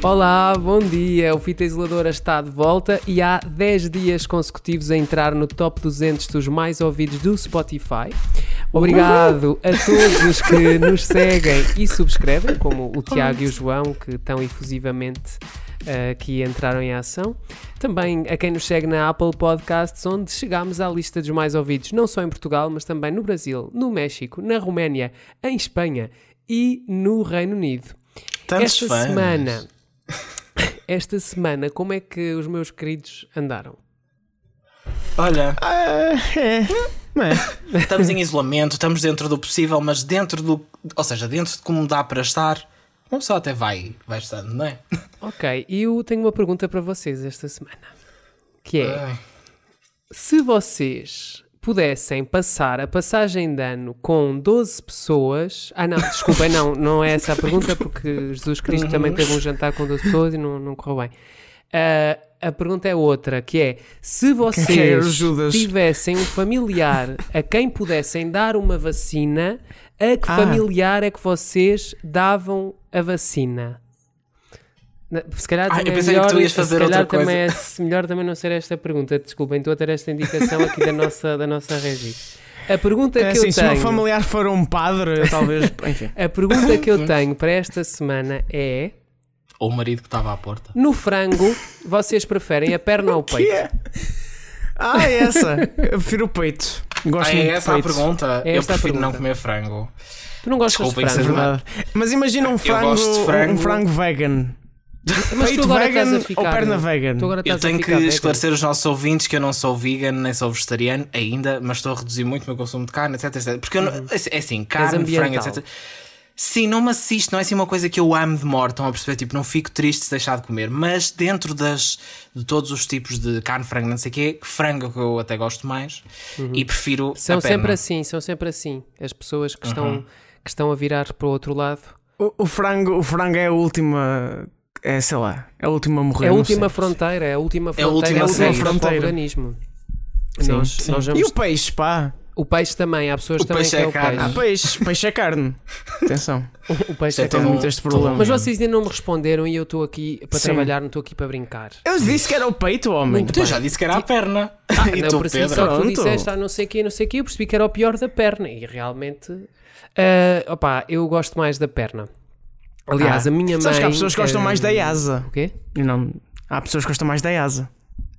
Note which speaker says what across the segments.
Speaker 1: Olá, bom dia. O Fita Isoladora está de volta e há 10 dias consecutivos a entrar no top 200 dos mais ouvidos do Spotify. Obrigado a todos os que nos seguem e subscrevem, como o Tiago e o João, que tão efusivamente uh, aqui entraram em ação. Também a quem nos segue na Apple Podcasts, onde chegámos à lista dos mais ouvidos, não só em Portugal, mas também no Brasil, no México, na Roménia, em Espanha e no Reino Unido.
Speaker 2: Tantos
Speaker 1: esta
Speaker 2: fãs.
Speaker 1: semana, esta semana, como é que os meus queridos andaram?
Speaker 2: Olha,
Speaker 3: Ah, é. É?
Speaker 2: estamos em isolamento, estamos dentro do possível, mas dentro do. Ou seja, dentro de como dá para estar, uma pessoa até vai, vai estando, não é?
Speaker 1: Ok, e eu tenho uma pergunta para vocês esta semana, que é,
Speaker 2: Ai.
Speaker 1: se vocês pudessem passar a passagem de ano com 12 pessoas... Ah não, desculpem, não, não é essa a pergunta, porque Jesus Cristo também teve um jantar com 12 pessoas e não, não correu bem. Ah, a pergunta é outra, que é, se
Speaker 3: é
Speaker 1: vocês
Speaker 3: o Judas?
Speaker 1: tivessem um familiar a quem pudessem dar uma vacina, a que
Speaker 3: Ah.
Speaker 1: familiar é que vocês davam a vacina? Se calhar
Speaker 2: Ah, eu
Speaker 1: também é
Speaker 2: pensei que
Speaker 1: melhor,
Speaker 2: tu ias fazer
Speaker 1: se calhar
Speaker 2: outra
Speaker 1: também é se- melhor também não ser esta pergunta. Desculpem, estou a ter esta indicação aqui da nossa, da nossa regi. A pergunta
Speaker 3: É
Speaker 1: que
Speaker 3: assim,
Speaker 1: eu
Speaker 3: se o meu
Speaker 1: tenho,
Speaker 3: familiar for um padre, talvez. Enfim.
Speaker 1: a pergunta que eu tenho para esta semana é:
Speaker 2: Ou o marido que estava à porta.
Speaker 1: no frango, vocês preferem a perna ou o peito?
Speaker 3: é? Ah, é essa. Eu prefiro o peito. Gosto
Speaker 2: Ah, é
Speaker 3: de
Speaker 2: essa a
Speaker 3: peito.
Speaker 2: pergunta?
Speaker 1: É
Speaker 2: eu
Speaker 1: a
Speaker 2: prefiro não
Speaker 1: pergunta.
Speaker 2: comer frango.
Speaker 1: Tu não gostas
Speaker 2: Desculpem
Speaker 1: de
Speaker 2: ser
Speaker 1: frango?
Speaker 3: Verdade. Mas imagina um frango,
Speaker 2: frango.
Speaker 3: um frango vegan.
Speaker 1: Mas tu
Speaker 3: Peito
Speaker 1: agora
Speaker 3: vegan
Speaker 1: estás a ficar.
Speaker 3: ou perna vegan?
Speaker 1: Tu agora
Speaker 2: Eu tenho que
Speaker 1: vegan.
Speaker 2: esclarecer os nossos ouvintes que eu não sou vegan, nem sou vegetariano ainda, mas estou a reduzir muito o meu consumo de carne, etc. etc. Porque eu não, é assim, carne, frango, etc. Sim, não me assiste, não é assim uma coisa que eu amo de morte, estão a perceber? Tipo, não fico triste se deixar de comer, mas dentro das, de todos os tipos de carne, frango, não sei o quê, frango é o que eu até gosto mais e prefiro
Speaker 1: São
Speaker 2: a perna.
Speaker 1: sempre assim, são sempre assim. As pessoas que
Speaker 2: Uhum.
Speaker 1: estão, que estão a virar para o outro lado.
Speaker 3: O, o frango, o frango é a última. É, sei lá, é a última a morrer.
Speaker 1: É a última
Speaker 3: sei.
Speaker 1: fronteira, é a última
Speaker 2: É a
Speaker 1: fronteira,
Speaker 2: última
Speaker 1: é a última
Speaker 2: saída.
Speaker 1: fronteira para o
Speaker 3: Fronteira.
Speaker 1: organismo.
Speaker 3: Sim,
Speaker 1: nós,
Speaker 3: sim.
Speaker 1: nós
Speaker 3: E
Speaker 1: vamos...
Speaker 3: o peixe, pá?
Speaker 1: O peixe também, há pessoas
Speaker 2: O
Speaker 1: também
Speaker 2: peixe
Speaker 1: que é,
Speaker 2: é
Speaker 1: o
Speaker 2: carne.
Speaker 3: Ah,
Speaker 1: peixe.
Speaker 3: peixe, peixe é carne. Atenção.
Speaker 1: O peixe
Speaker 2: Isto é
Speaker 1: é carne.
Speaker 3: muito este problema.
Speaker 1: Mas vocês ainda não me responderam e eu estou aqui para
Speaker 3: Sim.
Speaker 1: trabalhar, não estou aqui para brincar.
Speaker 3: Eu disse que era o peito, homem.
Speaker 1: Muito
Speaker 2: Tu já disse que era a perna. e
Speaker 1: não
Speaker 2: tu,
Speaker 1: percebi
Speaker 2: Pedro?
Speaker 1: só que tu disseste, ah, não sei o quê, não sei o quê, eu percebi que era o pior da perna. E realmente, ah, opá, eu gosto mais da perna. Aliás,
Speaker 3: Ah,
Speaker 1: a minha mãe...
Speaker 3: Sabes que há pessoas que gostam mais da asa.
Speaker 1: O quê?
Speaker 3: Não, há pessoas que gostam mais da asa.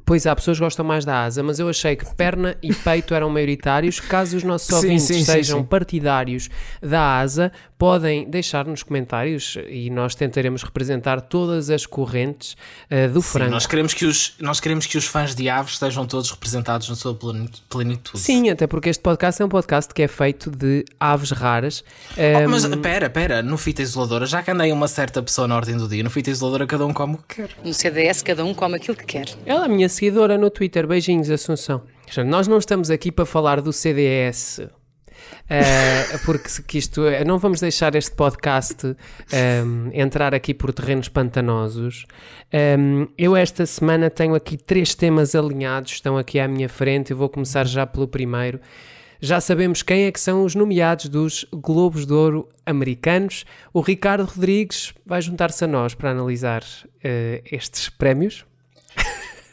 Speaker 1: Pois há pessoas que gostam mais da asa, mas eu achei que perna e peito eram maioritários. Caso os nossos ouvintes
Speaker 3: sim, sim,
Speaker 1: sejam
Speaker 3: sim.
Speaker 1: partidários da asa, podem deixar nos comentários e nós tentaremos representar todas as correntes ah, do
Speaker 2: Sim,
Speaker 1: frango.
Speaker 2: nós queremos, que os, nós queremos que os fãs de aves estejam todos representados na sua pleni- plenitude.
Speaker 1: Sim, até porque este podcast é um podcast que é feito de aves raras.
Speaker 2: Oh,
Speaker 1: Ah,
Speaker 2: mas pera, pera, no fita isoladora, já que andei uma certa pessoa na ordem do dia, no fita isoladora cada um come o que quer.
Speaker 4: No CDS, cada um come aquilo que quer.
Speaker 1: Ela é a minha seguidora no Twitter. Beijinhos, Assunção. Nós não estamos aqui para falar do CDS. eh, porque isto é- não vamos deixar este podcast ehm, entrar aqui por terrenos pantanosos. Ehm, eu esta semana tenho aqui três temas alinhados, estão aqui à minha frente. Eu vou começar já pelo primeiro. Já sabemos quem é que são os nomeados dos Globos de Ouro americanos. O Ricardo Rodrigues vai juntar-se a nós para analisar eh, estes prémios.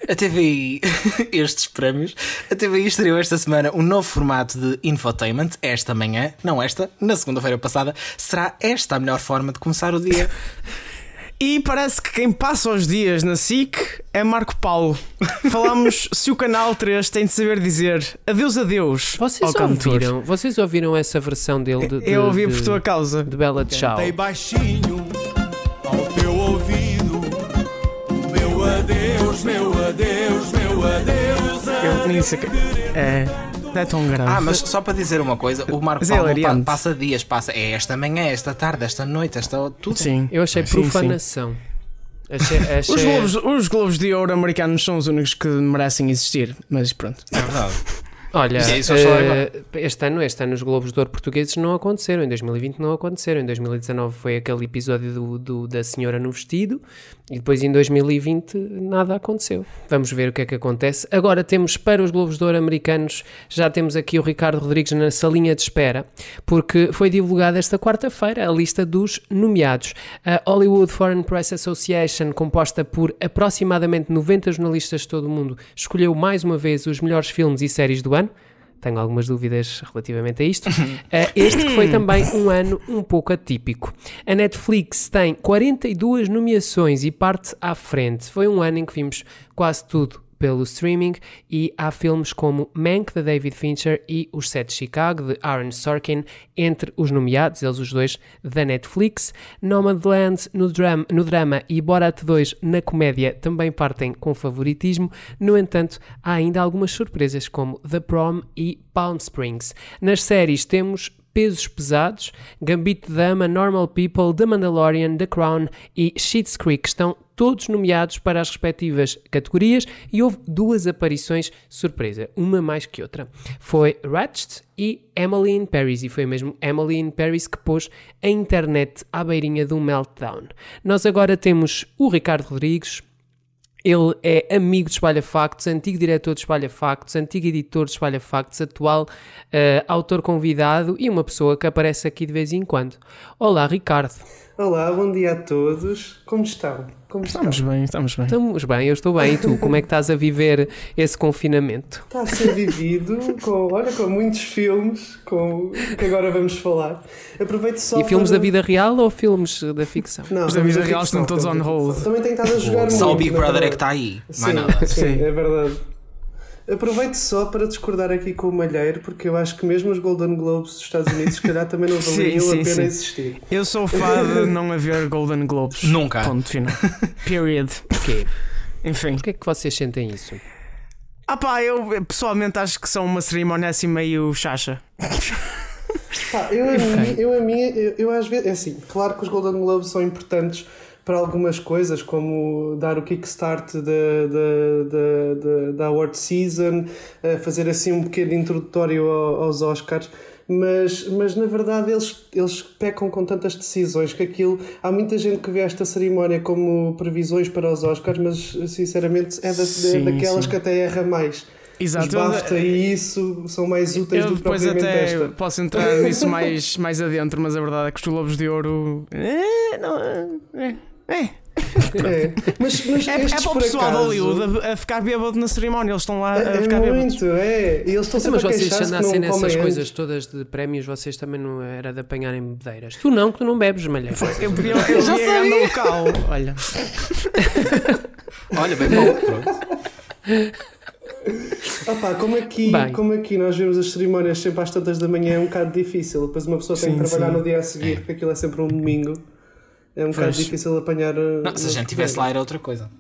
Speaker 2: A TVI, estes prémios, a TVI estreou esta semana um novo formato de infotainment, esta manhã, não esta, na segunda-feira passada. Será esta a melhor forma de começar o dia?
Speaker 3: E parece que quem passa os dias na SIC é Marco Paulo. Falámos se o canal 3 tem de saber dizer adeus, adeus
Speaker 1: Vocês ouviram, vocês ouviram essa versão dele de, de,
Speaker 3: Eu ouvi
Speaker 1: de,
Speaker 3: por tua causa.
Speaker 1: de Bela Tchau?
Speaker 5: Cantei baixinho meu adeus, meu adeus.
Speaker 3: Eu nem sei que- É, não é tão grave.
Speaker 2: Ah, mas só para dizer uma coisa, o Marco
Speaker 3: Mas é
Speaker 2: Paulo passa dias, passa, é esta manhã, é esta tarde, esta noite, esta tudo.
Speaker 3: Sim.
Speaker 1: Eu achei
Speaker 3: Sim, sim.
Speaker 1: profanação. Achei, achei-
Speaker 3: Os globos, os globos de ouro americanos são os únicos que merecem existir, mas pronto.
Speaker 2: É verdade.
Speaker 1: Olha,
Speaker 2: é
Speaker 1: eh, este ano, este ano os Globos de Ouro portugueses não aconteceram, em 2020 não aconteceram, em 2019 foi aquele episódio do, do- da Senhora no Vestido, E depois em 2020 nada aconteceu. Vamos ver o que é que acontece. Agora temos para os Globos de Ouro americanos, já temos aqui o Ricardo Rodrigues na salinha de espera, porque foi divulgada esta quarta-feira a lista dos nomeados. A Hollywood Foreign Press Association, composta por aproximadamente 90 jornalistas de todo o mundo, escolheu mais uma vez os melhores filmes e séries do ano tenho algumas dúvidas relativamente a isto. Uh, este que foi também um ano um pouco atípico. A Netflix tem 42 nomeações e parte à frente. Foi um ano em que vimos quase tudo pelo streaming e há filmes como Mank de David Fincher e Os Sete de Chicago de Aaron Sorkin entre os nomeados, eles os dois da Netflix. Nomadland no drama, no drama e Borat 2 na comédia também partem com favoritismo. No entanto, há ainda algumas surpresas como The Prom e Palm Springs. Nas séries temos pesos pesados, Gambito de Dama, Normal People, The Mandalorian, The Crown e Schitt's Creek estão todos nomeados para as respectivas categorias e houve duas aparições surpresa, uma mais que outra. Foi Ratched e Emily in Paris, e foi mesmo Emily in Paris que pôs a internet à beirinha um meltdown. Nós agora temos o Ricardo Rodrigues, ele é amigo de Espalha Factos, antigo diretor de Espalha Factos, antigo editor de Espalha Factos, atual uh, autor convidado e uma pessoa que aparece aqui de vez em quando. Olá, Ricardo.
Speaker 6: Olá, bom dia a todos. Como estão? Como
Speaker 3: Estamos bem, estamos bem.
Speaker 1: Estamos bem, eu estou bem. E tu, como é que estás a viver esse confinamento?
Speaker 6: Está a ser vivido com, olha, com muitos filmes com, que agora vamos falar. Aproveito só
Speaker 1: E filmes
Speaker 6: para...
Speaker 1: da vida real ou filmes da ficção?
Speaker 6: Não,
Speaker 3: Os da vida real estão todos on hold.
Speaker 6: Também tenho estado a jogar
Speaker 2: Só o
Speaker 6: muito,
Speaker 2: Big Brother é que está aí.
Speaker 6: Sim,
Speaker 2: Mais nada.
Speaker 6: sim,
Speaker 3: Sim.
Speaker 6: é verdade. Aproveito só para discordar aqui com o Malheiro, porque eu acho que mesmo os Golden Globes dos Estados Unidos, se calhar, também não
Speaker 3: Sim,
Speaker 6: valeriam
Speaker 3: sim,
Speaker 6: a pena
Speaker 3: sim.
Speaker 6: existir.
Speaker 3: Eu sou fã de não haver Golden Globes.
Speaker 2: Nunca.
Speaker 3: Ponto final. Period.
Speaker 1: Porquê?
Speaker 3: Enfim.
Speaker 1: Porquê é que vocês sentem isso?
Speaker 3: Ah pá, eu pessoalmente acho que são uma cerimónia assim meio chacha.
Speaker 6: Pá, eu, a mim, eu, a mim eu, eu às vezes, é assim, claro que os Golden Globes são importantes para algumas coisas, como dar o kickstart da, da, da, da, award season, eh, fazer assim um pequeno introdutório ao- aos Oscars. Mas, mas na verdade eles, eles pecam com tantas decisões que aquilo. Há muita gente que vê esta cerimónia como previsões para os Oscars, mas sinceramente é, da,
Speaker 3: Sim,
Speaker 6: é daquelas
Speaker 3: sim.
Speaker 6: que até erra mais.
Speaker 3: Exato.
Speaker 6: Os BAFTA e isso são mais úteis
Speaker 3: Eu
Speaker 6: do que
Speaker 3: depois
Speaker 6: propriamente
Speaker 3: até
Speaker 6: esta.
Speaker 3: posso entrar nisso mais, mais adentro, mas a verdade é que os Globos de Ouro. É, não, é, é.
Speaker 6: É, mas, mas
Speaker 3: É, é para o pessoal de
Speaker 6: acaso,
Speaker 3: Hollywood a, a ficar bêbado na cerimónia. Eles estão lá a
Speaker 6: É,
Speaker 3: ficar
Speaker 6: é
Speaker 3: bêbados.
Speaker 6: muito, é. E eles estão sempre
Speaker 1: Mas
Speaker 6: a
Speaker 1: vocês andassem nessas coisas todas de prémios, vocês também não era de apanharem bebedeiras. Tu não, que tu não bebes, malheiro.
Speaker 3: Eu podia eu
Speaker 6: Já
Speaker 3: podia ir no local. Olha.
Speaker 2: Olha, bem bom. Pronto.
Speaker 6: Pá, como aqui,
Speaker 1: Bem.
Speaker 6: como aqui nós vemos as cerimónias sempre às tantas da manhã é um bocado difícil. Depois uma pessoa tem
Speaker 3: Sim,
Speaker 6: que trabalhar
Speaker 3: sim.
Speaker 6: no dia a seguir, porque aquilo é sempre um domingo. É um bocado difícil apanhar. uh,
Speaker 2: Não, se a gente estivesse lá era outra coisa.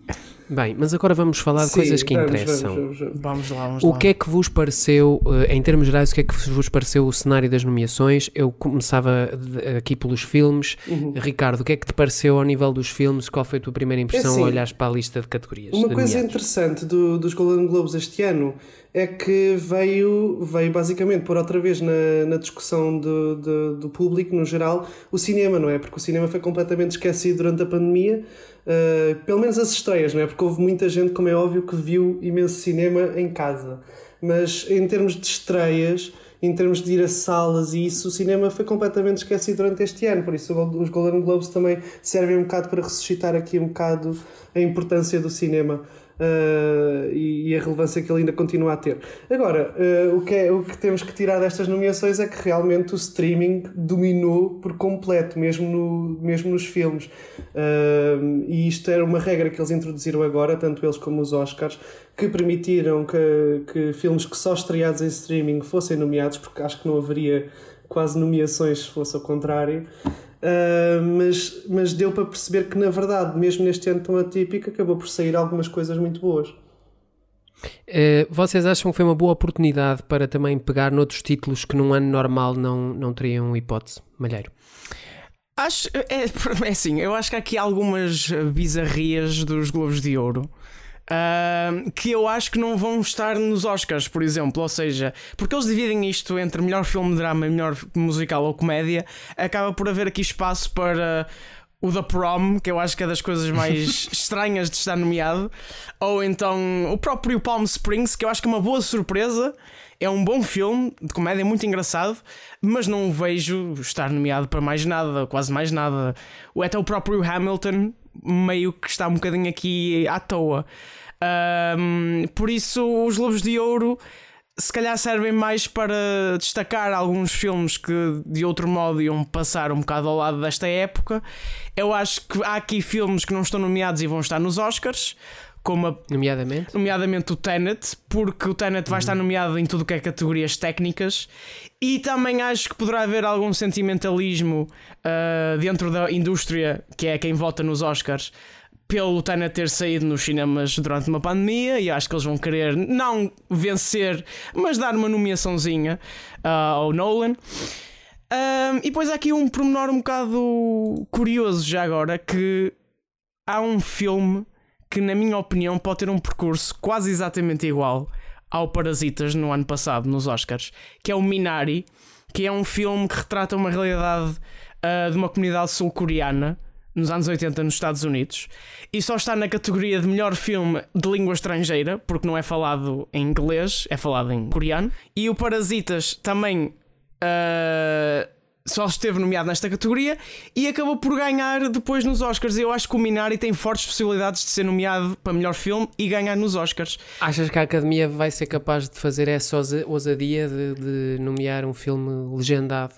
Speaker 1: Bem, mas agora vamos falar de
Speaker 6: Sim,
Speaker 1: coisas que
Speaker 6: vamos,
Speaker 1: interessam.
Speaker 6: vamos, vamos, vamos.
Speaker 3: Lá, vamos
Speaker 1: O
Speaker 3: lá.
Speaker 1: que é que vos pareceu, eh, em termos gerais, o que é que vos pareceu o cenário das nomeações? Eu começava aqui pelos filmes.
Speaker 6: Uhum.
Speaker 1: Ricardo, o que é que te pareceu ao nível dos filmes? Qual foi a tua primeira impressão
Speaker 6: assim,
Speaker 1: ao olhares para a lista de categorias?
Speaker 6: Uma
Speaker 1: de
Speaker 6: coisa
Speaker 1: nomeados?
Speaker 6: interessante do- dos Golden Globes este ano é que veio, veio basicamente pôr outra vez na, na discussão do, do, do público, no geral, o cinema, não é? Porque o cinema foi completamente esquecido durante a pandemia, uh, pelo menos as estreias, não é? Porque houve muita gente, como é óbvio, que viu imenso cinema em casa. Mas em termos de estreias, em termos de ir a salas e isso, o cinema foi completamente esquecido durante este ano. Por isso, os Golden Globes também servem um bocado para ressuscitar aqui um bocado a importância do cinema. Uh, e, e a relevância que ele ainda continua a ter. Agora, uh, o, que é, o que temos que tirar destas nomeações é que realmente o streaming dominou por completo, mesmo, no, mesmo nos filmes. Uh, e isto era uma regra que eles introduziram agora, tanto eles como os Oscars, que permitiram que, que filmes que só estreados em streaming fossem nomeados, porque acho que não haveria quase nomeações se fosse ao contrário. Uh, mas, mas deu para perceber que, na verdade, mesmo neste ano tão atípico, acabou por sair algumas coisas muito boas.
Speaker 1: Eh, vocês acham que foi uma boa oportunidade para também pegar noutros títulos que num ano normal não, não teriam hipótese? Malheiro.
Speaker 3: Acho, é, é assim, eu acho que há aqui algumas bizarrias dos Globos de Ouro. Ah, que eu acho que não vão estar nos Oscars, por exemplo, ou seja, porque eles dividem isto entre melhor filme de drama e melhor musical ou comédia, acaba por haver aqui espaço para o The Prom, que eu acho que é das coisas mais estranhas de estar nomeado, ou então o próprio Palm Springs, que eu acho que é uma boa surpresa. É um bom filme de comédia muito engraçado, mas não o vejo estar nomeado para mais nada, quase mais nada. Ou até o próprio Hamilton, meio que está um bocadinho aqui à toa. Um, por isso, os Lobos de Ouro se calhar servem mais para destacar alguns filmes que de outro modo iam passar um bocado ao lado desta época. Eu acho que há aqui filmes que não estão nomeados e vão estar nos Oscars. Como a,
Speaker 1: Nomeadamente.
Speaker 3: nomeadamente o Tenet, porque o Tenet vai estar nomeado em tudo o que é categorias técnicas, e também acho que poderá haver algum sentimentalismo ah, dentro da indústria, que é quem vota nos Oscars, pelo Tenet ter saído nos cinemas durante uma pandemia, e acho que eles vão querer não vencer, mas dar uma nomeaçãozinha ah, ao Nolan. Ah, e depois há aqui um pormenor um bocado curioso já agora, que há um filme que, na minha opinião, pode ter um percurso quase exatamente igual ao Parasitas no ano passado, nos Oscars, que é o Minari, que é um filme que retrata uma realidade ah, de uma comunidade sul-coreana nos anos 80 nos Estados Unidos e só está na categoria de melhor filme de língua estrangeira, porque não é falado em inglês, é falado em coreano. E o Parasitas também ah, só esteve nomeado nesta categoria e acabou por ganhar depois nos Oscars. Eu acho que o Minari tem fortes possibilidades de ser nomeado para melhor filme e ganhar nos Oscars.
Speaker 1: Achas que a Academia vai ser capaz de fazer essa ousa- ousadia de, de nomear um filme legendado?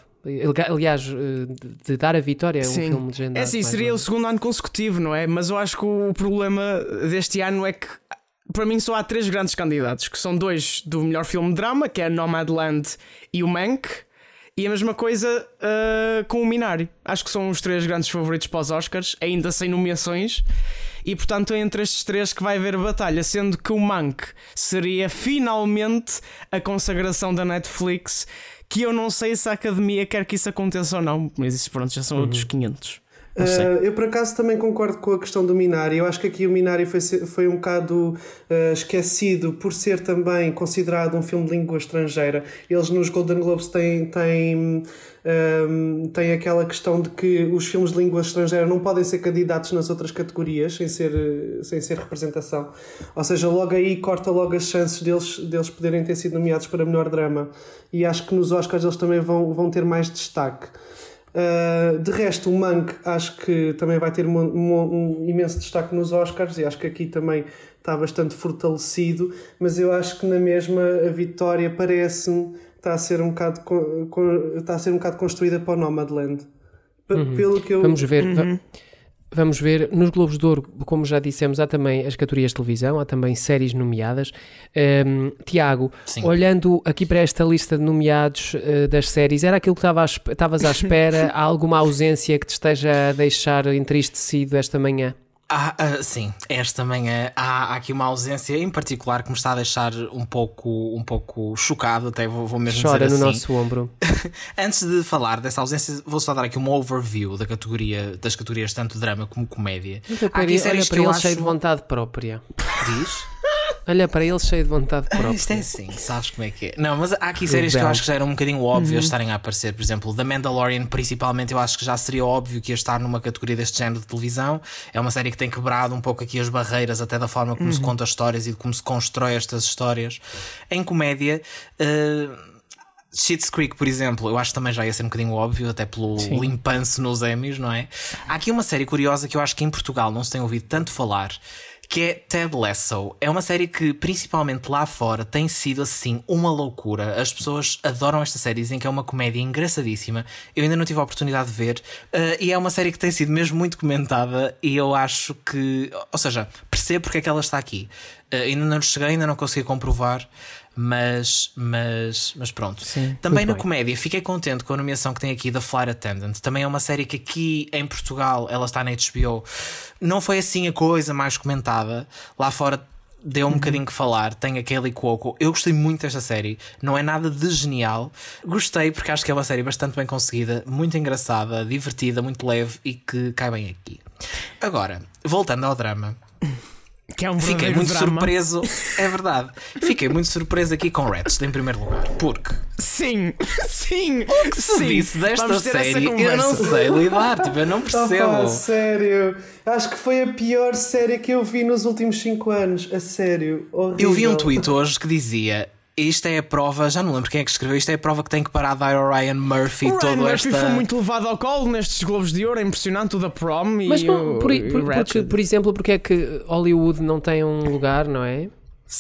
Speaker 1: Aliás, eh, de, dar a vitória a um filme legendado.
Speaker 3: É
Speaker 1: mais
Speaker 3: seria o segundo ano consecutivo, não é? Mas eu acho que o problema deste ano é que para mim só há três grandes candidatos, que são dois do melhor filme de drama, que é Nomadland e o Mank, e a mesma coisa ah, com o Minari. Acho que são os três grandes favoritos para os Oscars, ainda sem nomeações. E portanto é entre estes três que vai haver batalha, sendo que o Mank seria finalmente a consagração da Netflix, que eu não sei se a Academia quer que isso aconteça ou não, mas isso pronto, já são outros 500.
Speaker 6: Uh, eu por acaso também concordo com a questão do Minari. Eu acho que aqui o Minari foi, foi um bocado uh, esquecido por ser também considerado um filme de língua estrangeira. Eles nos Golden Globes têm, têm, um, têm aquela questão de que os filmes de língua estrangeira não podem ser candidatos nas outras categorias sem ser, sem ser representação. Ou seja, logo aí corta logo as chances deles, deles poderem ter sido nomeados para melhor drama. E acho que nos Oscars eles também vão, vão ter mais destaque. Uh, de resto, o Mank acho que também vai ter um, um- um imenso destaque nos Oscars e acho que aqui também está bastante fortalecido, mas eu acho que na mesma a vitória parece-me está a ser um bocado está a ser um bocado construída para o Nomadland. P- Pelo que eu
Speaker 1: Vamos ver. va- Vamos ver, nos Globos de Ouro, como já dissemos, há também as categorias de televisão, há também séries nomeadas. Ehm, Tiago,
Speaker 2: Sim.
Speaker 1: olhando aqui para esta lista de nomeados eh, das séries, era aquilo que estavas à espera? há alguma ausência que te esteja a deixar entristecido esta manhã?
Speaker 2: Ah, ah, sim, esta manhã há, há aqui uma ausência em particular que me está a deixar um pouco, um pouco chocado, até vou, vou mesmo
Speaker 1: Chora
Speaker 2: dizer
Speaker 1: no
Speaker 2: assim.
Speaker 1: nosso ombro.
Speaker 2: Antes de falar dessa ausência, vou só dar aqui uma overview da categoria, das categorias tanto drama como comédia.
Speaker 1: Olha
Speaker 2: Há aqui séries
Speaker 1: olha
Speaker 2: que
Speaker 1: para
Speaker 2: eu
Speaker 1: ele
Speaker 2: acho-
Speaker 1: cheio de vontade própria.
Speaker 2: Diz?
Speaker 1: Olha para ele cheio de vontade
Speaker 2: Ah,
Speaker 1: própria.
Speaker 2: Isto é assim, sabes como é que é. Não, mas há aqui séries que eu acho que já eram um bocadinho óbvias estarem a aparecer. Por exemplo, The Mandalorian, principalmente, eu acho que já seria óbvio que ia estar numa categoria deste género de televisão. É uma série que tem quebrado um pouco aqui as barreiras, até da forma como se conta histórias e de como se constrói estas histórias. Em comédia. Uh... Schitt's Creek, por exemplo, eu acho que também já ia ser um bocadinho óbvio, até pelo limpanço nos Emmys, não é? Há aqui uma série curiosa que eu acho que em Portugal não se tem ouvido tanto falar, que é Ted Lasso. É uma série que, principalmente lá fora, tem sido assim uma loucura. As pessoas adoram esta série, dizem que é uma comédia engraçadíssima. Eu ainda não tive a oportunidade de ver, eh, e é uma série que tem sido mesmo muito comentada. E eu acho que, ou seja, percebo porque é que ela está aqui. Eh, ainda não cheguei, ainda não consegui comprovar. Mas, mas, mas pronto. Também na comédia, fiquei contente com a nomeação que tem aqui da Flight Attendant. Também é uma série que aqui em Portugal, ela está na HBO. Não foi assim a coisa mais comentada. Lá fora deu um bocadinho que falar. Tem a Kelly Cuoco. Eu gostei muito desta série. Não é nada de genial. Gostei porque acho que é uma série bastante bem conseguida, muito engraçada, divertida, muito leve e que cai bem aqui. Agora, voltando ao drama.
Speaker 3: Que é um
Speaker 2: Fiquei muito
Speaker 3: drama.
Speaker 2: surpreso, é verdade. Fiquei muito surpreso aqui com Ratchet em primeiro lugar, porque
Speaker 3: Sim, sim.
Speaker 2: o que se
Speaker 3: sim.
Speaker 2: disse desta série eu não sei lidar, tipo, eu não
Speaker 6: Opa,
Speaker 2: percebo.
Speaker 6: sério. Acho que foi a pior série que eu vi nos últimos 5 anos. A sério. Horrível.
Speaker 2: Eu vi um tweet hoje que dizia. Isto é a prova, já não lembro quem é que escreveu, isto é a prova que tem que parar de dar ao Ryan Murphy
Speaker 3: O Ryan Murphy
Speaker 2: esta.
Speaker 3: foi muito levado ao colo nestes Globos de Ouro, é impressionante o da Prom e
Speaker 1: Mas
Speaker 3: o,
Speaker 1: por, por,
Speaker 3: e o
Speaker 1: por- porque, por exemplo, porque é que Hollywood não tem um lugar, não é?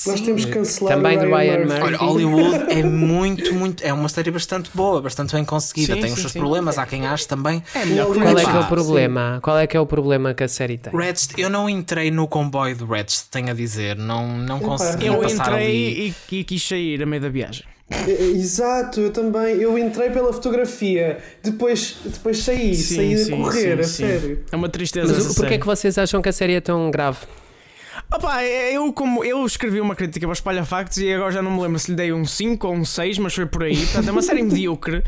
Speaker 6: Nós temos que cancelar
Speaker 1: Também
Speaker 6: o
Speaker 1: do
Speaker 6: Ryan Murphy.
Speaker 1: Murphy.
Speaker 2: Olha, Hollywood é muito, muito. É uma série bastante boa, bastante bem conseguida.
Speaker 3: Sim,
Speaker 2: tem
Speaker 3: sim,
Speaker 2: os seus
Speaker 3: sim.
Speaker 2: problemas, há quem ache também.
Speaker 3: É melhor que o
Speaker 1: Qual é que é o problema? Qual é que é o problema que a série tem?
Speaker 2: Ratchet, eu não entrei no comboio do Ratchet, tenho a dizer. Não, não consegui
Speaker 3: Eu
Speaker 2: passar ali.
Speaker 3: entrei e, e quis sair a meio da viagem.
Speaker 6: É, Exato, eu também. Eu entrei pela fotografia, depois, depois saí, saí a correr, a sério.
Speaker 3: É uma tristeza.
Speaker 1: Mas porquê é que vocês acham que a série é tão grave?
Speaker 3: Opa, eu, como, eu escrevi uma crítica para Espalha Factos e agora já não me lembro se lhe dei um 5 ou um 6, mas foi por aí. Portanto, é uma série medíocre.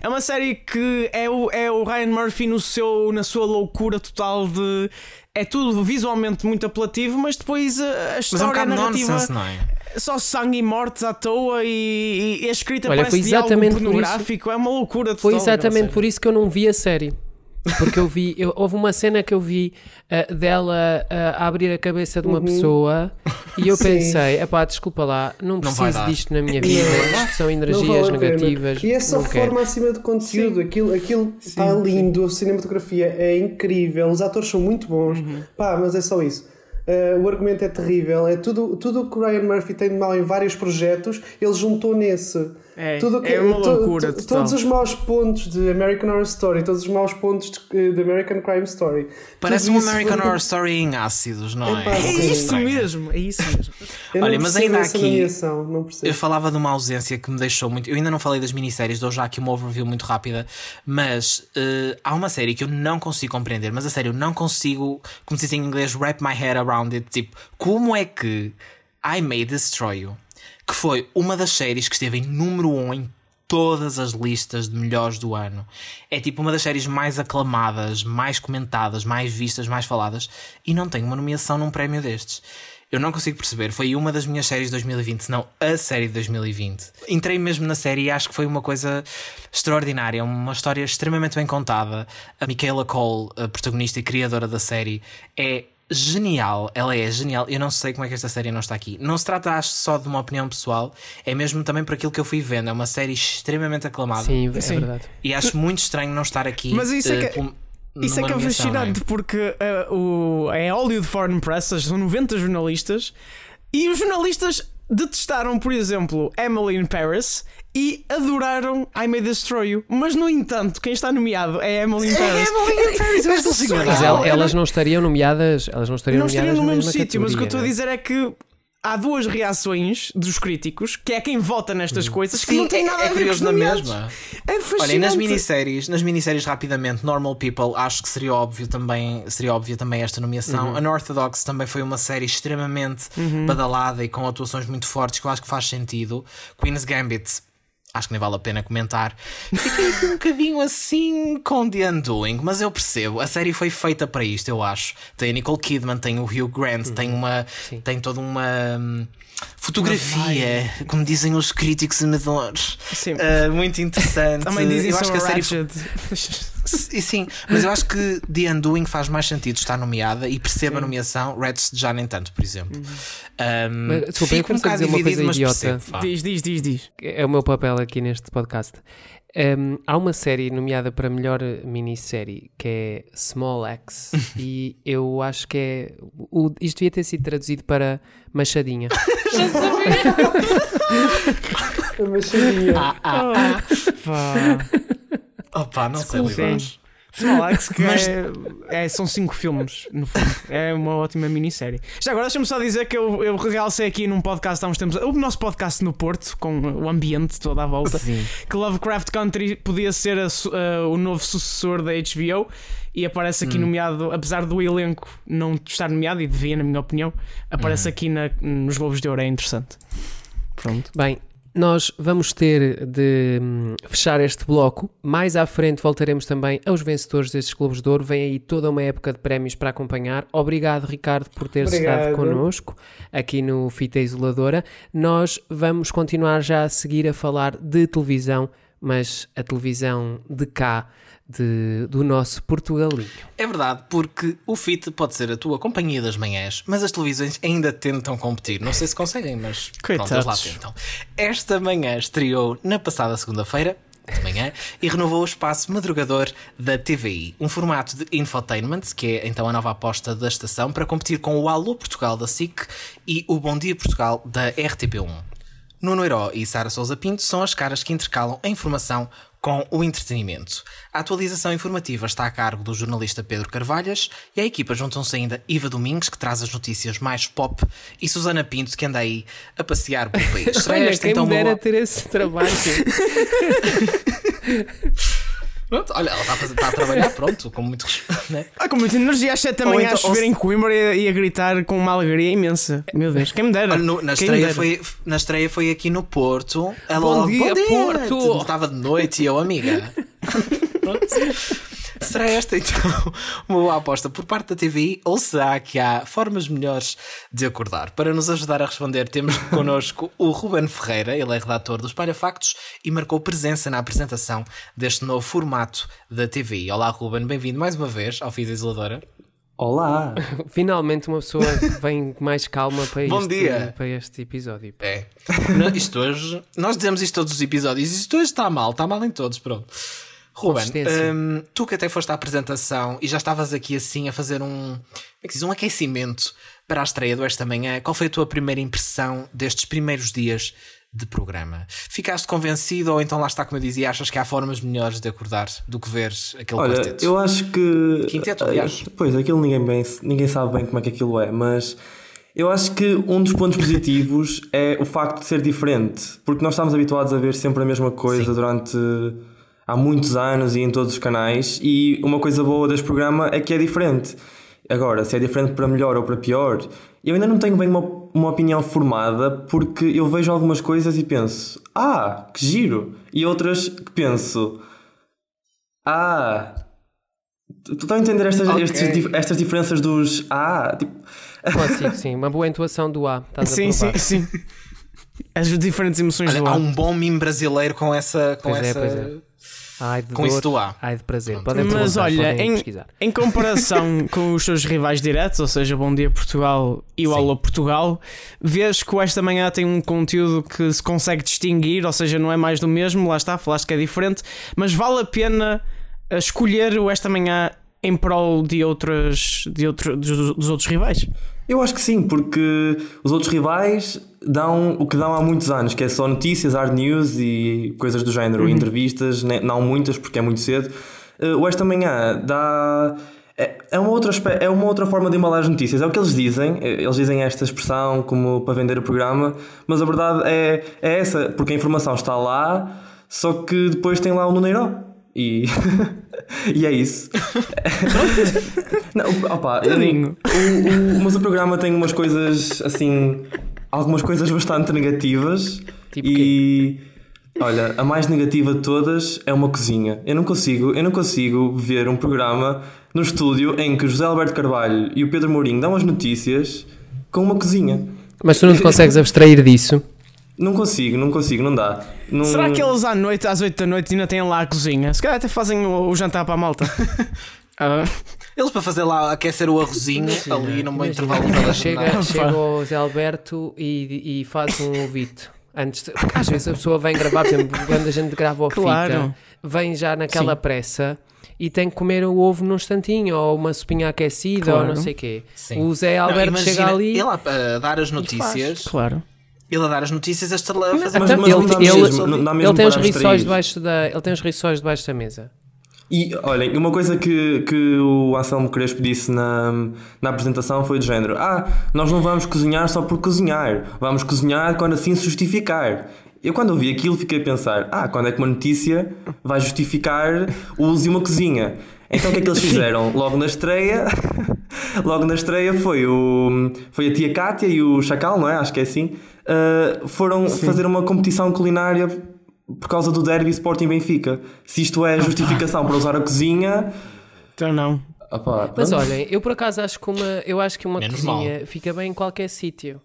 Speaker 3: É uma série que é o, é o Ryan Murphy no seu, na sua loucura total de. É tudo visualmente muito apelativo, mas depois a, a
Speaker 2: Mas é um
Speaker 3: história, narrativa.
Speaker 2: nonsense, não é?
Speaker 3: Só sangue e mortes à toa e, e a escrita
Speaker 1: Olha,
Speaker 3: parece
Speaker 1: foi exatamente por
Speaker 3: pornográfico. É uma loucura total.
Speaker 1: Foi
Speaker 3: aquela
Speaker 1: exatamente por isso que eu não vi a série. Porque eu vi, eu- houve uma cena que eu vi ah, dela ah, a abrir a cabeça de uma pessoa e eu
Speaker 6: Sim.
Speaker 1: pensei, epá, desculpa lá, não
Speaker 2: Não
Speaker 1: preciso
Speaker 2: dar.
Speaker 1: disto na minha vida, isto são
Speaker 6: Não
Speaker 1: energias negativas.
Speaker 6: E é
Speaker 1: não quero.
Speaker 6: forma acima de conteúdo. Aquilo, aquilo está lindo, a cinematografia é incrível, os atores são muito bons,
Speaker 3: Uhum.
Speaker 6: pá, mas é só isso. Uh, o argumento é terrível, é tudo tudo o que o Ryan Murphy tem de mal em vários projetos, ele juntou nesse.
Speaker 3: É,
Speaker 6: tudo que-
Speaker 3: é uma loucura
Speaker 6: to-. Todos os maus pontos de American Horror Story, todos os maus pontos de, de American Crime Story.
Speaker 2: Parece um American Horror Story em ácidos, não é?
Speaker 3: É
Speaker 6: Sim.
Speaker 3: isso mesmo, é isso mesmo.
Speaker 2: Olha, mas ainda aqui-. Eu falava de uma ausência que me deixou muito. Eu ainda não falei das minisséries, dou já aqui uma overview muito rápida. Mas eh, há uma série que eu não consigo compreender. Mas a sério, eu não consigo, como se diz em inglês, wrap my head around it. Tipo, como é que I May Destroy You, que foi uma das séries que esteve em número 1 um em todas as listas de melhores do ano. É tipo uma das séries mais aclamadas, mais comentadas, mais vistas, mais faladas. E não tem uma nomeação num prémio destes. Eu não consigo perceber. Foi uma das minhas séries de 2020, se não a série de 2020. Entrei mesmo na série e acho que foi uma coisa extraordinária. Uma história extremamente bem contada. A Michaela Cole, a protagonista e criadora da série, é genial. Ela é genial. Eu não sei como é que esta série não está aqui. Não se trata, acho, só de uma opinião pessoal. É mesmo também por aquilo que eu fui vendo. É uma série extremamente aclamada.
Speaker 1: Sim, é
Speaker 3: Sim.
Speaker 1: verdade.
Speaker 2: E acho muito estranho não estar aqui.
Speaker 3: Mas isso é
Speaker 2: eh,
Speaker 3: que-
Speaker 2: pelo-
Speaker 3: Isso é que é fascinante porque uh, o, é Hollywood Foreign Press, são 90 jornalistas e os jornalistas detestaram, por exemplo, Emily in Paris e adoraram I May Destroy You. Mas, no entanto, quem está nomeado é Emily in Paris.
Speaker 1: Mas el- elas não estariam nomeadas, elas não estariam
Speaker 3: não estariam
Speaker 1: nomeadas
Speaker 3: no
Speaker 1: na
Speaker 3: mesmo sítio, mas o que eu estou a
Speaker 1: categoria,
Speaker 3: dizer é que há duas reações dos críticos, que é quem vota nestas coisas, que
Speaker 2: Sim,
Speaker 3: não tem
Speaker 2: é-
Speaker 3: nada
Speaker 2: é
Speaker 3: a ver com os
Speaker 2: curioso na mesma.
Speaker 3: É fascinante.
Speaker 2: Olha, e nas minisséries, nas minisséries rapidamente, Normal People, acho que seria óbvio também, seria óbvio também esta nomeação.
Speaker 3: Uhum.
Speaker 2: Unorthodox também foi uma série extremamente badalada e com atuações muito fortes que eu acho que faz sentido. Queen's Gambit, acho que nem vale a pena comentar. Fiquei aqui um bocadinho assim com The Undoing, mas eu percebo, a série foi feita para isto, eu acho. Tem a Nicole Kidman, tem o Hugh Grant, tem uma
Speaker 1: Sim.
Speaker 2: tem toda uma hum, fotografia, como dizem os críticos amadores.
Speaker 3: Sim.
Speaker 2: Uh, muito interessante.
Speaker 3: Também dizem
Speaker 2: eu acho que a série e sim, mas eu acho que The Undoing faz mais sentido estar nomeada e percebo a nomeação, Ratchet já nem tanto, por exemplo. Um,
Speaker 1: Mas, desculpa, eu
Speaker 2: um
Speaker 1: dizer uma coisa
Speaker 2: mas
Speaker 1: idiota.
Speaker 2: percebo.
Speaker 3: Diz, diz, diz, diz.
Speaker 1: É o meu papel aqui neste podcast. Um, há uma série nomeada para melhor minissérie que é Small X e eu acho que é. O, isto devia ter sido traduzido para Machadinha.
Speaker 6: A machadinha.
Speaker 2: Ah,
Speaker 3: Pá.
Speaker 2: Opa, não sei
Speaker 3: Desculpem. que
Speaker 2: Mas-
Speaker 3: é, é- são cinco filmes, no fundo. É uma ótima minissérie. Já agora, deixa-me só dizer que eu, eu realcei aqui num podcast há uns tempos, o nosso podcast no Porto, com o ambiente todo à volta,
Speaker 2: Sim.
Speaker 3: que Lovecraft Country podia ser a a- o novo sucessor da HBO e aparece aqui nomeado, apesar do elenco não estar nomeado, e devia, na minha opinião, aparece aqui na- nos Globos de Ouro, é interessante. Pronto.
Speaker 1: Bem, nós vamos ter de hum, fechar este bloco. Mais à frente voltaremos também aos vencedores destes Globos de Ouro. Vem aí toda uma época de prémios para acompanhar. Obrigado, Ricardo, por teres estado connosco aqui no Fita Isoladora. Nós vamos continuar já a seguir a falar de televisão, mas a televisão de cá, de- do nosso Portugalinho.
Speaker 2: É verdade, porque o FIT pode ser a tua companhia das manhãs, mas as televisões ainda tentam competir. Não sei se conseguem, mas pronto, eles lá
Speaker 3: Coitados.
Speaker 2: tentam. Esta manhã estreou na passada segunda-feira. De manhã, e renovou o espaço madrugador da TVI, um formato de infotainment, que é então a nova aposta da estação, para competir com o Alô Portugal da SIC e o Bom Dia Portugal da RTP1. Nuno Herói e Sara Souza Pinto são as caras que intercalam a informação com o entretenimento. A atualização informativa está a cargo do jornalista Pedro Carvalhas e à equipa juntam-se ainda Iva Domingues, que traz as notícias mais pop, e Susana Pinto, que anda aí a passear pelo país.
Speaker 1: Olha, quem
Speaker 2: então,
Speaker 1: me dera
Speaker 2: uma-
Speaker 1: ter esse trabalho.
Speaker 2: Pronto, olha, ela está a, fazer- está a trabalhar, pronto, com muito respeito. Né?
Speaker 3: Ah, com muita energia, às 7 da
Speaker 2: Ou
Speaker 3: manhã
Speaker 2: então-
Speaker 3: a chover
Speaker 2: ou
Speaker 3: em Coimbra e, e a gritar com uma alegria imensa. Meu Deus, quem me dera.
Speaker 2: Olha, no- na,
Speaker 3: Quem
Speaker 2: estreia
Speaker 3: dera.
Speaker 2: foi, na estreia foi aqui no Porto. Ela
Speaker 1: Bom
Speaker 2: logo,
Speaker 1: dia, Porto!
Speaker 2: Estava de noite e eu, amiga. Pronto. Será esta então uma boa aposta por parte da TVI ou será que há formas melhores de acordar? Para nos ajudar a responder, temos connosco o Ruben Ferreira, ele é redator dos Espalha Factos e marcou presença na apresentação deste novo formato da TVI. Olá, Ruben, bem-vindo mais uma vez ao Fio da Isoladora.
Speaker 7: Olá!
Speaker 1: Finalmente uma pessoa vem mais calma para,
Speaker 2: Bom
Speaker 1: este,
Speaker 2: dia.
Speaker 1: para este episódio.
Speaker 2: É. Não, isto hoje. Nós dizemos isto todos os episódios. Isto hoje está mal, está mal em todos. Pronto. Ruben, hum, tu que até foste à apresentação e já estavas aqui assim a fazer um. Como é que diz? Um aquecimento para a estreia do Esta Manhã. Qual foi a tua primeira impressão destes primeiros dias de programa? Ficaste convencido ou então lá está, como eu dizia, achas que há formas melhores de acordar do que ver aquele
Speaker 7: Olha,
Speaker 2: quarteto?
Speaker 7: eu acho que.
Speaker 2: Quinteto, aliás.
Speaker 7: Eh, Pois, aquilo ninguém, bem, ninguém sabe bem como é que aquilo é, mas eu acho que um dos pontos positivos é o facto de ser diferente, porque nós estamos habituados a ver sempre a mesma coisa
Speaker 2: Sim.
Speaker 7: durante há muitos anos e em todos os canais, e uma coisa boa deste programa é que é diferente. Agora, se é diferente para melhor ou para pior, eu ainda não tenho bem uma, uma opinião formada, porque eu vejo algumas coisas e penso, ah, que giro, e outras que penso, ah, Tu estás a entender estas,
Speaker 2: Ok.
Speaker 7: estes estas diferenças dos ah? Tipo,
Speaker 1: Consigo, sim. Uma boa intuação do A. Estás
Speaker 3: Sim,
Speaker 1: a
Speaker 3: sim, sim. As diferentes emoções
Speaker 2: Olha,
Speaker 3: do
Speaker 2: há um bom mime brasileiro com essa. Com
Speaker 1: Pois é,
Speaker 2: essa...
Speaker 1: pois é. Ai de
Speaker 2: Com
Speaker 1: dor,
Speaker 2: isso do A.
Speaker 1: ai de prazer. Podem
Speaker 3: Mas olha,
Speaker 1: podem
Speaker 3: em,
Speaker 1: pesquisar.
Speaker 3: em comparação com os seus rivais diretos, ou seja, Bom Dia Portugal e o
Speaker 2: Sim.
Speaker 3: Alô Portugal, vês que o Esta Manhã tem um conteúdo que se consegue distinguir, ou seja, não é mais do mesmo, lá está, falaste que é diferente, mas vale a pena eh, escolher o Esta Manhã em prol de outras, de outro, dos, dos outros rivais.
Speaker 7: Eu acho que sim, porque os outros rivais dão o que dão há muitos anos, que é só notícias, hard news e coisas do género, entrevistas, né, não muitas porque é muito cedo. Eh, O Esta Manhã dá. É é uma, outra, é uma outra forma de embalar as notícias. É o que eles dizem. eh, Eles dizem esta expressão como para vender o programa, mas a verdade é, é essa, porque a informação está lá, só que depois tem lá o Nuneiro. E, e é isso. Não, opa, eu- o, o, mas o programa tem umas coisas assim. Algumas coisas bastante negativas.
Speaker 1: Tipo
Speaker 7: e. Olha, a mais negativa de todas é uma cozinha. Eu não consigo, eu não consigo ver um programa no estúdio em que o José Alberto Carvalho e o Pedro Mourinho dão as notícias com uma cozinha.
Speaker 1: Mas tu não te consegues abstrair disso.
Speaker 7: Não consigo, não consigo, não dá. Não-
Speaker 3: Será que eles à noite, às 8 da noite, ainda têm lá a cozinha? Se calhar até fazem o, o jantar para a malta. Ah,
Speaker 2: Eles para fazer lá aquecer o arrozinho ali no meu intervalo da
Speaker 1: Chega, chega o Zé Alberto e, e faz um ovito. Antes de- porque às vezes a pessoa vem gravar, por exemplo, quando a gente grava o
Speaker 3: Claro.
Speaker 1: fita, vem já naquela
Speaker 3: Sim.
Speaker 1: pressa e tem que comer o ovo num instantinho, ou uma sopinha aquecida, ou
Speaker 3: Claro.
Speaker 1: não sei o quê.
Speaker 2: Sim.
Speaker 1: O Zé
Speaker 2: Não,
Speaker 1: Alberto
Speaker 2: imagina,
Speaker 1: chega ali.
Speaker 2: Ele a, a dar as notícias,
Speaker 3: claro.
Speaker 2: Ele a dar as notícias, este a fazer
Speaker 7: Mas, mas
Speaker 1: ele-
Speaker 7: dá
Speaker 1: ele-
Speaker 7: mesmo, dá mesmo
Speaker 1: Ele tem os riçóis debaixo da, ele tem os riçóis debaixo da mesa.
Speaker 7: E olhem, uma coisa que, que o Anselmo Crespo disse na, na apresentação foi do género: Ah, nós não vamos cozinhar só por cozinhar, vamos cozinhar quando assim se justificar. Eu quando ouvi aquilo fiquei a pensar: Ah, quando é que uma notícia vai justificar o uso de uma cozinha? Então o que é que eles fizeram? Logo na estreia, logo na estreia foi, o, foi a tia Cátia e o Chacal, não é? Acho que é assim. uh, foram fazer uma competição culinária por causa do derby Sporting Benfica. Se isto é justificação para usar a cozinha.
Speaker 3: Então não.
Speaker 7: opá,
Speaker 1: Mas olhem, eu por acaso acho que uma, eu acho que uma
Speaker 2: Menos
Speaker 1: cozinha fica bem em qualquer sítio.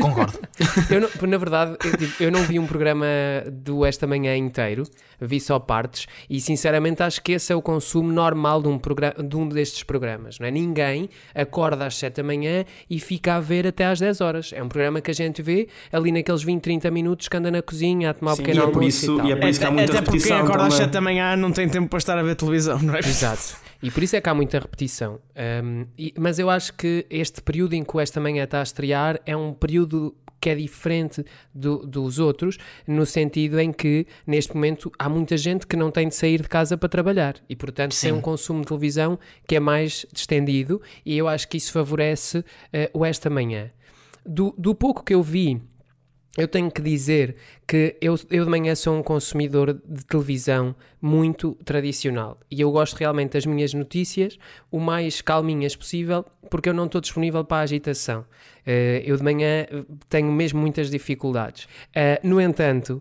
Speaker 2: Concordo.
Speaker 1: Eu não- na verdade, eu, tipo, eu não vi um programa do Esta Manhã inteiro, vi só partes, e sinceramente acho que esse é o consumo normal de um, de um destes programas. Não é? Ninguém acorda às 7 da manhã e fica a ver até às 10 horas. É um programa que a gente vê ali naqueles 20, 30 minutos que anda na cozinha a tomar um
Speaker 7: Sim,
Speaker 1: pequeno
Speaker 7: e é por
Speaker 1: almoço
Speaker 7: isso-
Speaker 1: e tal.
Speaker 7: e é por isso que há muita
Speaker 3: Até porque quem acorda às
Speaker 7: também.
Speaker 3: 7 da manhã não tem tempo para estar a ver televisão, não é?
Speaker 1: Exato. E por isso é que há muita repetição. Um, e- mas eu acho que este período em que o esta manhã está a estrear é um período que é diferente do- dos outros, no sentido em que, neste momento, há muita gente que não tem de sair de casa para trabalhar e, portanto, tem
Speaker 2: Sim.
Speaker 1: um consumo de televisão que é mais distendido e eu acho que isso favorece eh, o esta manhã. Do, do pouco que eu vi eu tenho que dizer que eu, eu de manhã sou um consumidor de televisão muito tradicional e eu gosto realmente das minhas notícias o mais calminhas possível porque eu não estou disponível para a agitação. Eh, eu de manhã eh, tenho mesmo muitas dificuldades. Eh, no entanto,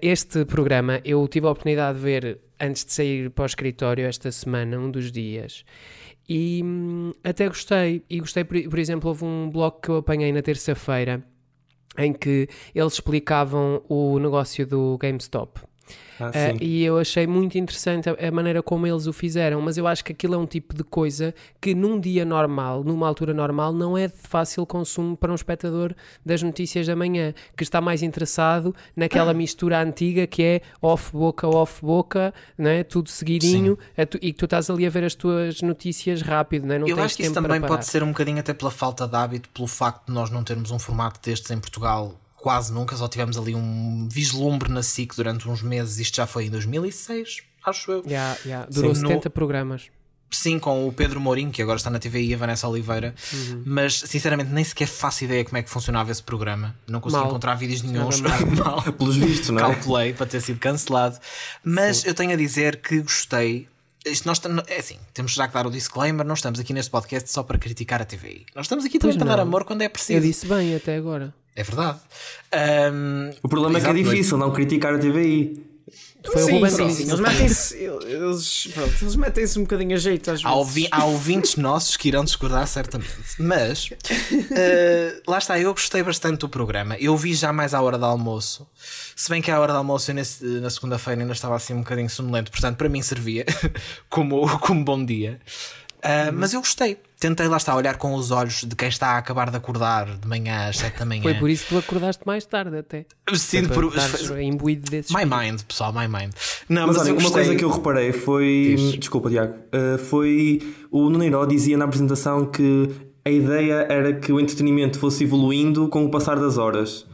Speaker 1: este programa eu tive a oportunidade de ver antes de sair para o escritório esta semana, um dos dias. E hum, até gostei. E gostei, por, por exemplo, houve um blog que eu apanhei na terça-feira em que eles explicavam o negócio do GameStop.
Speaker 7: Ah,
Speaker 1: Ah,
Speaker 7: sim.
Speaker 1: e eu achei muito interessante a, a maneira como eles o fizeram, mas eu acho que aquilo é um tipo de coisa que num dia normal, numa altura normal, não é de fácil consumo para um espectador das notícias da manhã, que está mais interessado naquela mistura antiga que é off-boca, off-boca, né? tudo seguidinho, tu- e que tu estás ali a ver as tuas notícias rápido, né? não
Speaker 2: Eu acho que isso também pode ser um bocadinho até pela falta de hábito, pelo facto de nós não termos um formato destes em Portugal quase nunca, só tivemos ali um vislumbre na SIC durante uns meses, isto já foi em 2006, acho eu.
Speaker 1: Yeah, yeah. Durou
Speaker 2: Sim, no-
Speaker 1: 70 programas.
Speaker 2: Sim, com o Pedro Mourinho, que agora está na TVI, e a Vanessa Oliveira,
Speaker 1: Uhum.
Speaker 2: mas sinceramente nem sequer faço ideia como é que funcionava esse programa. Não consegui
Speaker 1: Mal.
Speaker 2: encontrar vídeos nenhums.
Speaker 1: Funcionava
Speaker 2: Mal.
Speaker 7: Pelos vistos, não é?
Speaker 2: Calculei para ter sido cancelado. Mas eu tenho a dizer que gostei. Isto nós é assim, temos já que dar o disclaimer, não estamos aqui neste podcast só para criticar a TVI. Nós estamos aqui também
Speaker 1: Pois
Speaker 2: para dar
Speaker 1: não.
Speaker 2: amor quando é
Speaker 1: Eu
Speaker 2: preciso.
Speaker 1: disse bem até agora.
Speaker 2: É verdade. Ahm,
Speaker 7: O problema é que é
Speaker 2: exato,
Speaker 7: difícil não criticar a TVI.
Speaker 1: Foi o
Speaker 3: sim,
Speaker 1: Ruben
Speaker 3: sim, sim. Eles metem-se eles, pronto, eles metem-se um bocadinho a jeito às
Speaker 2: Há,
Speaker 3: vezes.
Speaker 2: ouvi- há ouvintes nossos que irão discordar certamente. Mas eh, lá está, eu gostei bastante do programa. Eu vi já mais à hora do almoço. Se bem que à hora do almoço eu nesse- na segunda-feira ainda estava assim um bocadinho sonolento, portanto para mim servia como, como bom dia. Ah, Mas eu gostei. Tentei lá está olhar com os olhos de quem está a acabar de acordar de manhã às 7 da manhã.
Speaker 1: Foi por isso que tu acordaste mais tarde até.
Speaker 2: Sim, por...
Speaker 1: imbuído desses.
Speaker 2: My mind, pessoal, my mind. Não,
Speaker 7: Mas
Speaker 2: mas,
Speaker 7: olha,
Speaker 2: eu
Speaker 7: uma
Speaker 2: gostei.
Speaker 7: coisa que eu reparei foi.
Speaker 2: Diz.
Speaker 7: Desculpa, Tiago. Uh, foi. O Nuneiro dizia na apresentação que a ideia era que o entretenimento fosse evoluindo com o passar das horas.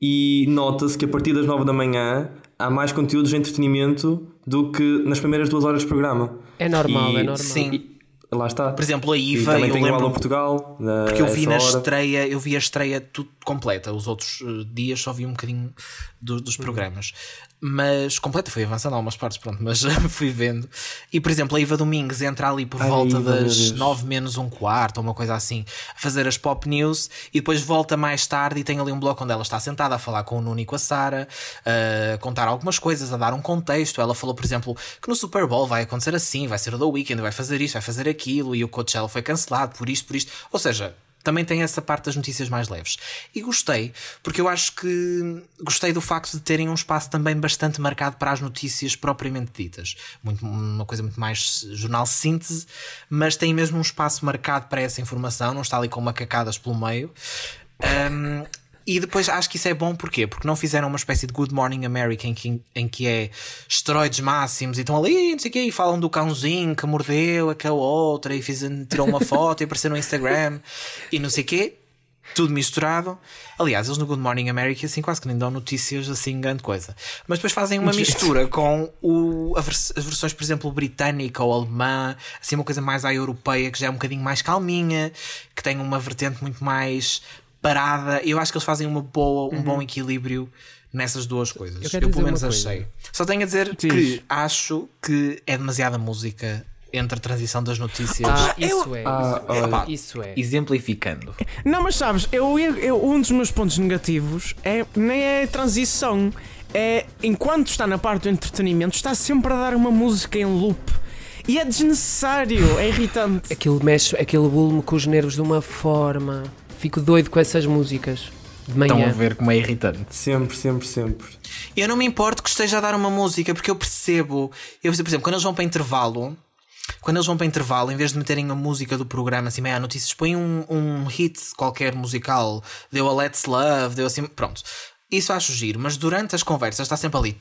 Speaker 7: E nota-se que a partir das 9 da manhã há mais conteúdos de entretenimento do que nas primeiras duas horas de programa.
Speaker 1: É normal,
Speaker 7: E-
Speaker 1: é normal.
Speaker 2: Sim.
Speaker 7: E- lá está.
Speaker 2: Por exemplo, a
Speaker 7: e
Speaker 2: Iva,
Speaker 7: também
Speaker 2: eu
Speaker 7: tem
Speaker 2: lembro
Speaker 7: Portugal. na-
Speaker 2: Porque eu vi na
Speaker 7: hora.
Speaker 2: estreia, eu vi a estreia tudo completa. Os outros eh, dias só vi um bocadinho do- dos programas. Mas completa, fui avançando algumas partes, pronto, mas fui vendo. E por exemplo, a Iva Domingues entra ali por
Speaker 7: Ai,
Speaker 2: volta
Speaker 7: Iva,
Speaker 2: das
Speaker 7: Deus.
Speaker 2: 9 menos um quarto, ou uma coisa assim, a fazer as pop news e depois volta mais tarde e tem ali um bloco onde ela está sentada a falar com o Nuno e com a Sara, a contar algumas coisas, a dar um contexto. Ela falou, por exemplo, que no Super Bowl vai acontecer assim, vai ser o The Weeknd, vai fazer isto, vai fazer aquilo, e o Coachella foi cancelado por isto, por isto. Ou seja, também tem essa parte das notícias mais leves. E gostei, porque eu acho que gostei do facto de terem um espaço também bastante marcado para as notícias propriamente ditas. Muito, uma coisa muito mais jornal síntese, mas tem mesmo um espaço marcado para essa informação, não está ali com macacadas pelo meio. Um, e depois acho que isso é bom porquê? Porque não fizeram uma espécie de Good Morning America em que, em que é esteroides máximos e estão ali, não sei o quê, e falam do cãozinho que mordeu aquela outra e fiz, tirou uma foto e apareceu no Instagram e não sei o quê. Tudo misturado. Aliás, eles no Good Morning America assim quase que nem dão notícias assim grande coisa. Mas depois fazem uma mistura com o, vers- as versões, por exemplo, britânica ou alemã, assim uma coisa mais à europeia, que já é um bocadinho mais calminha, que tem uma vertente muito mais parada. Eu acho que eles fazem uma boa, um bom equilíbrio nessas duas coisas.
Speaker 1: Eu
Speaker 2: Eu, pelo menos
Speaker 1: coisa.
Speaker 2: achei. Só tenho a dizer
Speaker 3: Diz.
Speaker 2: que acho que é demasiada música entre a transição das notícias.
Speaker 1: Ah, isso é.
Speaker 7: Ah,
Speaker 1: isso, é. isso é.
Speaker 2: Exemplificando.
Speaker 3: Não, mas sabes, eu, eu- um dos meus pontos negativos é, nem é a transição. É enquanto está na parte do entretenimento, está sempre a dar uma música em loop. E é desnecessário, é irritante.
Speaker 1: Aquilo mexe, aquilo bulme com os nervos de uma forma. Fico doido com essas músicas. De
Speaker 2: Estão a
Speaker 1: manhã.
Speaker 2: ver como é irritante.
Speaker 7: Sempre, sempre, sempre.
Speaker 2: Eu não me importo que esteja a dar uma música, porque eu percebo. Eu percebo, por exemplo, quando eles vão para intervalo, quando eles vão para intervalo, em vez de meterem a música do programa assim, meia notícias, põem um, um hit qualquer musical, deu a Let's Love, deu assim, pronto. Isso acho giro, mas durante as conversas está sempre ali.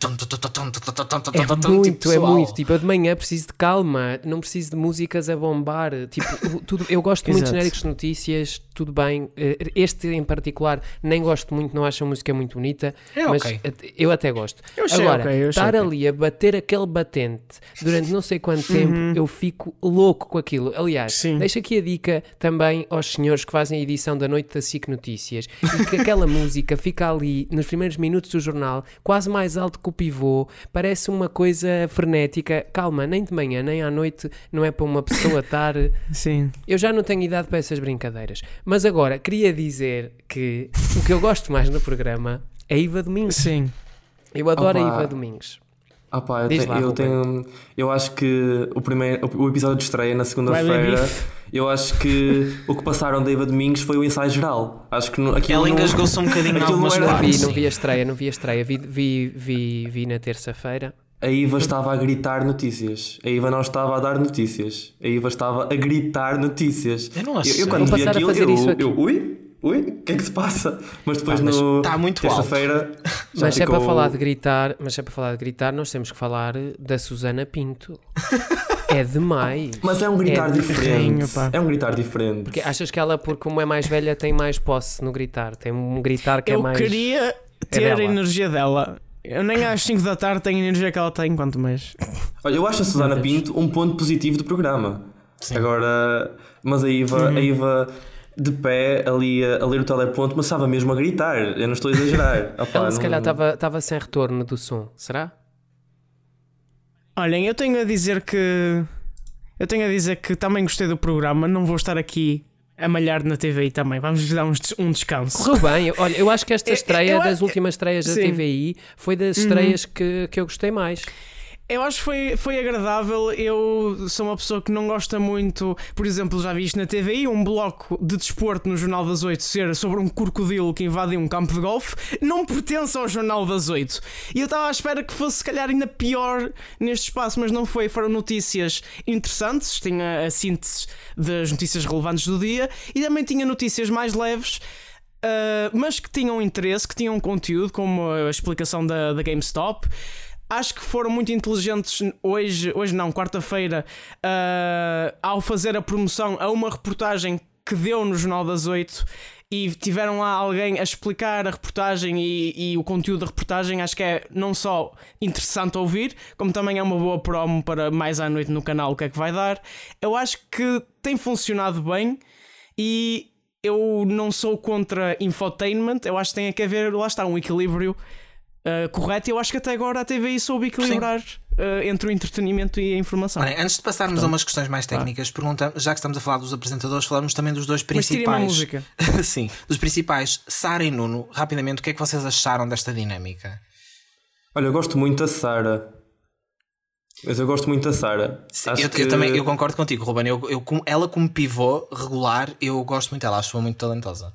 Speaker 1: É muito, é muito. Tipo, eu de manhã preciso de calma, não preciso de músicas a bombar. Tipo, tudo, eu gosto muito de genéricos de notícias, tudo bem. Eh, este em particular, nem gosto muito, não acho a música muito bonita,
Speaker 2: é
Speaker 1: mas eu até gosto.
Speaker 3: Eu
Speaker 1: Agora, estar ali a bater aquele batente durante não sei quanto tempo, eu fico louco com aquilo. Aliás, deixa aqui a dica também aos senhores que fazem a edição da Noite da SIC Notícias e que aquela música fica ali nos primeiros minutos do jornal, quase mais alto que o pivô, parece uma coisa frenética. Calma, nem de manhã nem à noite não é para uma pessoa estar.
Speaker 3: Sim.
Speaker 1: Eu já não tenho idade para essas brincadeiras. Mas agora, queria dizer que o que eu gosto mais no programa é a Iva Domingos.
Speaker 3: Sim.
Speaker 1: Eu adoro a
Speaker 7: Opa.
Speaker 1: Iva Domingos.
Speaker 7: Ah pá, eu, te-
Speaker 1: lá,
Speaker 7: eu tenho. Eu acho que o, primeiro, o episódio de estreia na
Speaker 3: Vai
Speaker 7: segunda-feira. Eu acho que o que passaram da Eva Domingos foi o ensaio geral. Acho que aquilo
Speaker 2: Ela
Speaker 7: não-
Speaker 2: engasgou-se um bocadinho
Speaker 7: aquilo não era-
Speaker 1: Não vi, não vi a estreia, não vi a estreia. Vi, vi, vi, vi na terça-feira.
Speaker 7: A Iva estava a gritar notícias. A Iva não estava a dar notícias. A Iva estava a gritar notícias.
Speaker 2: Eu não achei.
Speaker 7: Eu, quando
Speaker 1: Vou
Speaker 7: vi aquilo, eu,
Speaker 1: aqui.
Speaker 7: eu, ui, ui, o que é que se passa? Mas depois
Speaker 2: Pá, mas
Speaker 7: no.
Speaker 2: está muito
Speaker 7: terça-feira.
Speaker 1: Mas se é para
Speaker 7: ficou-
Speaker 1: falar de gritar, mas é para falar de gritar, nós temos que falar da Susana Pinto. é demais.
Speaker 7: Mas é um gritar
Speaker 1: É
Speaker 7: diferente. É um gritar diferente.
Speaker 1: Porque achas que ela, porque como é mais velha, tem mais posse no gritar? Tem um gritar que é
Speaker 3: Eu
Speaker 1: mais.
Speaker 3: queria ter
Speaker 1: dela.
Speaker 3: a energia dela. Eu nem às 5 da tarde tenho a energia que ela tem, quanto mais.
Speaker 7: Olha, eu acho a Susana. Pinto um ponto positivo do programa. Agora, mas a Iva,
Speaker 3: Uhum.
Speaker 7: a Iva de pé ali a, a ler o teleponto, mas estava mesmo a gritar. Eu não estou a exagerar. Opá,
Speaker 1: Ela se
Speaker 7: não-
Speaker 1: calhar estava sem retorno do som, será?
Speaker 3: Olhem, eu tenho a dizer que. Eu tenho a dizer que também gostei do programa, não vou estar aqui a malhar na TVI também. Vamos lhe dar uns des- um descanso.
Speaker 1: Correu bem. Eu- Olha, eu acho que esta
Speaker 3: Eu-
Speaker 1: estreia
Speaker 3: eu-
Speaker 1: das últimas estreias da
Speaker 3: Sim. Uhum.
Speaker 1: TVI foi das estreias que, que eu gostei mais.
Speaker 3: Eu acho que foi, foi agradável. Eu sou uma pessoa que não gosta muito. Por exemplo, já vi isto na TVI: um bloco de desporto no Jornal das Oito ser sobre um crocodilo que invade um campo de golfe. Não pertence ao Jornal das Oito. E eu estava à espera que fosse, se calhar, ainda pior neste espaço, mas não foi. Foram notícias interessantes. Tinha a síntese das notícias relevantes do dia e também tinha notícias mais leves. Uh, mas que tinham interesse, que tinham conteúdo, como a explicação da, da GameStop. Acho que foram muito inteligentes hoje, hoje não, quarta-feira, uh, ao fazer a promoção a uma reportagem que deu no Jornal das Oito e tiveram lá alguém a explicar a reportagem e, e o conteúdo da reportagem. Acho que é não só interessante ouvir, como também é uma boa promo para mais à noite no canal o que é que vai dar. Eu acho que tem funcionado bem e eu não sou contra infotainment, eu acho que tem que haver, lá está, um equilíbrio uh, correto. e Eu acho que até agora a TVI soube equilibrar uh, entre o entretenimento e a informação.
Speaker 2: Olhem, antes de passarmos a umas questões mais técnicas, pergunta, já que estamos a falar dos apresentadores, falamos também dos dois
Speaker 3: Mas uma
Speaker 2: principais.
Speaker 3: música.
Speaker 2: Sim, dos principais, Sara e Nuno. Rapidamente, o que é que vocês acharam desta dinâmica?
Speaker 7: Olha, eu gosto muito da Sara. Mas eu gosto muito da Sara.
Speaker 2: Eu,
Speaker 7: que-
Speaker 2: eu também eu concordo contigo, Ruben. Eu, eu, ela, como pivô regular, eu gosto muito dela, acho-a muito talentosa.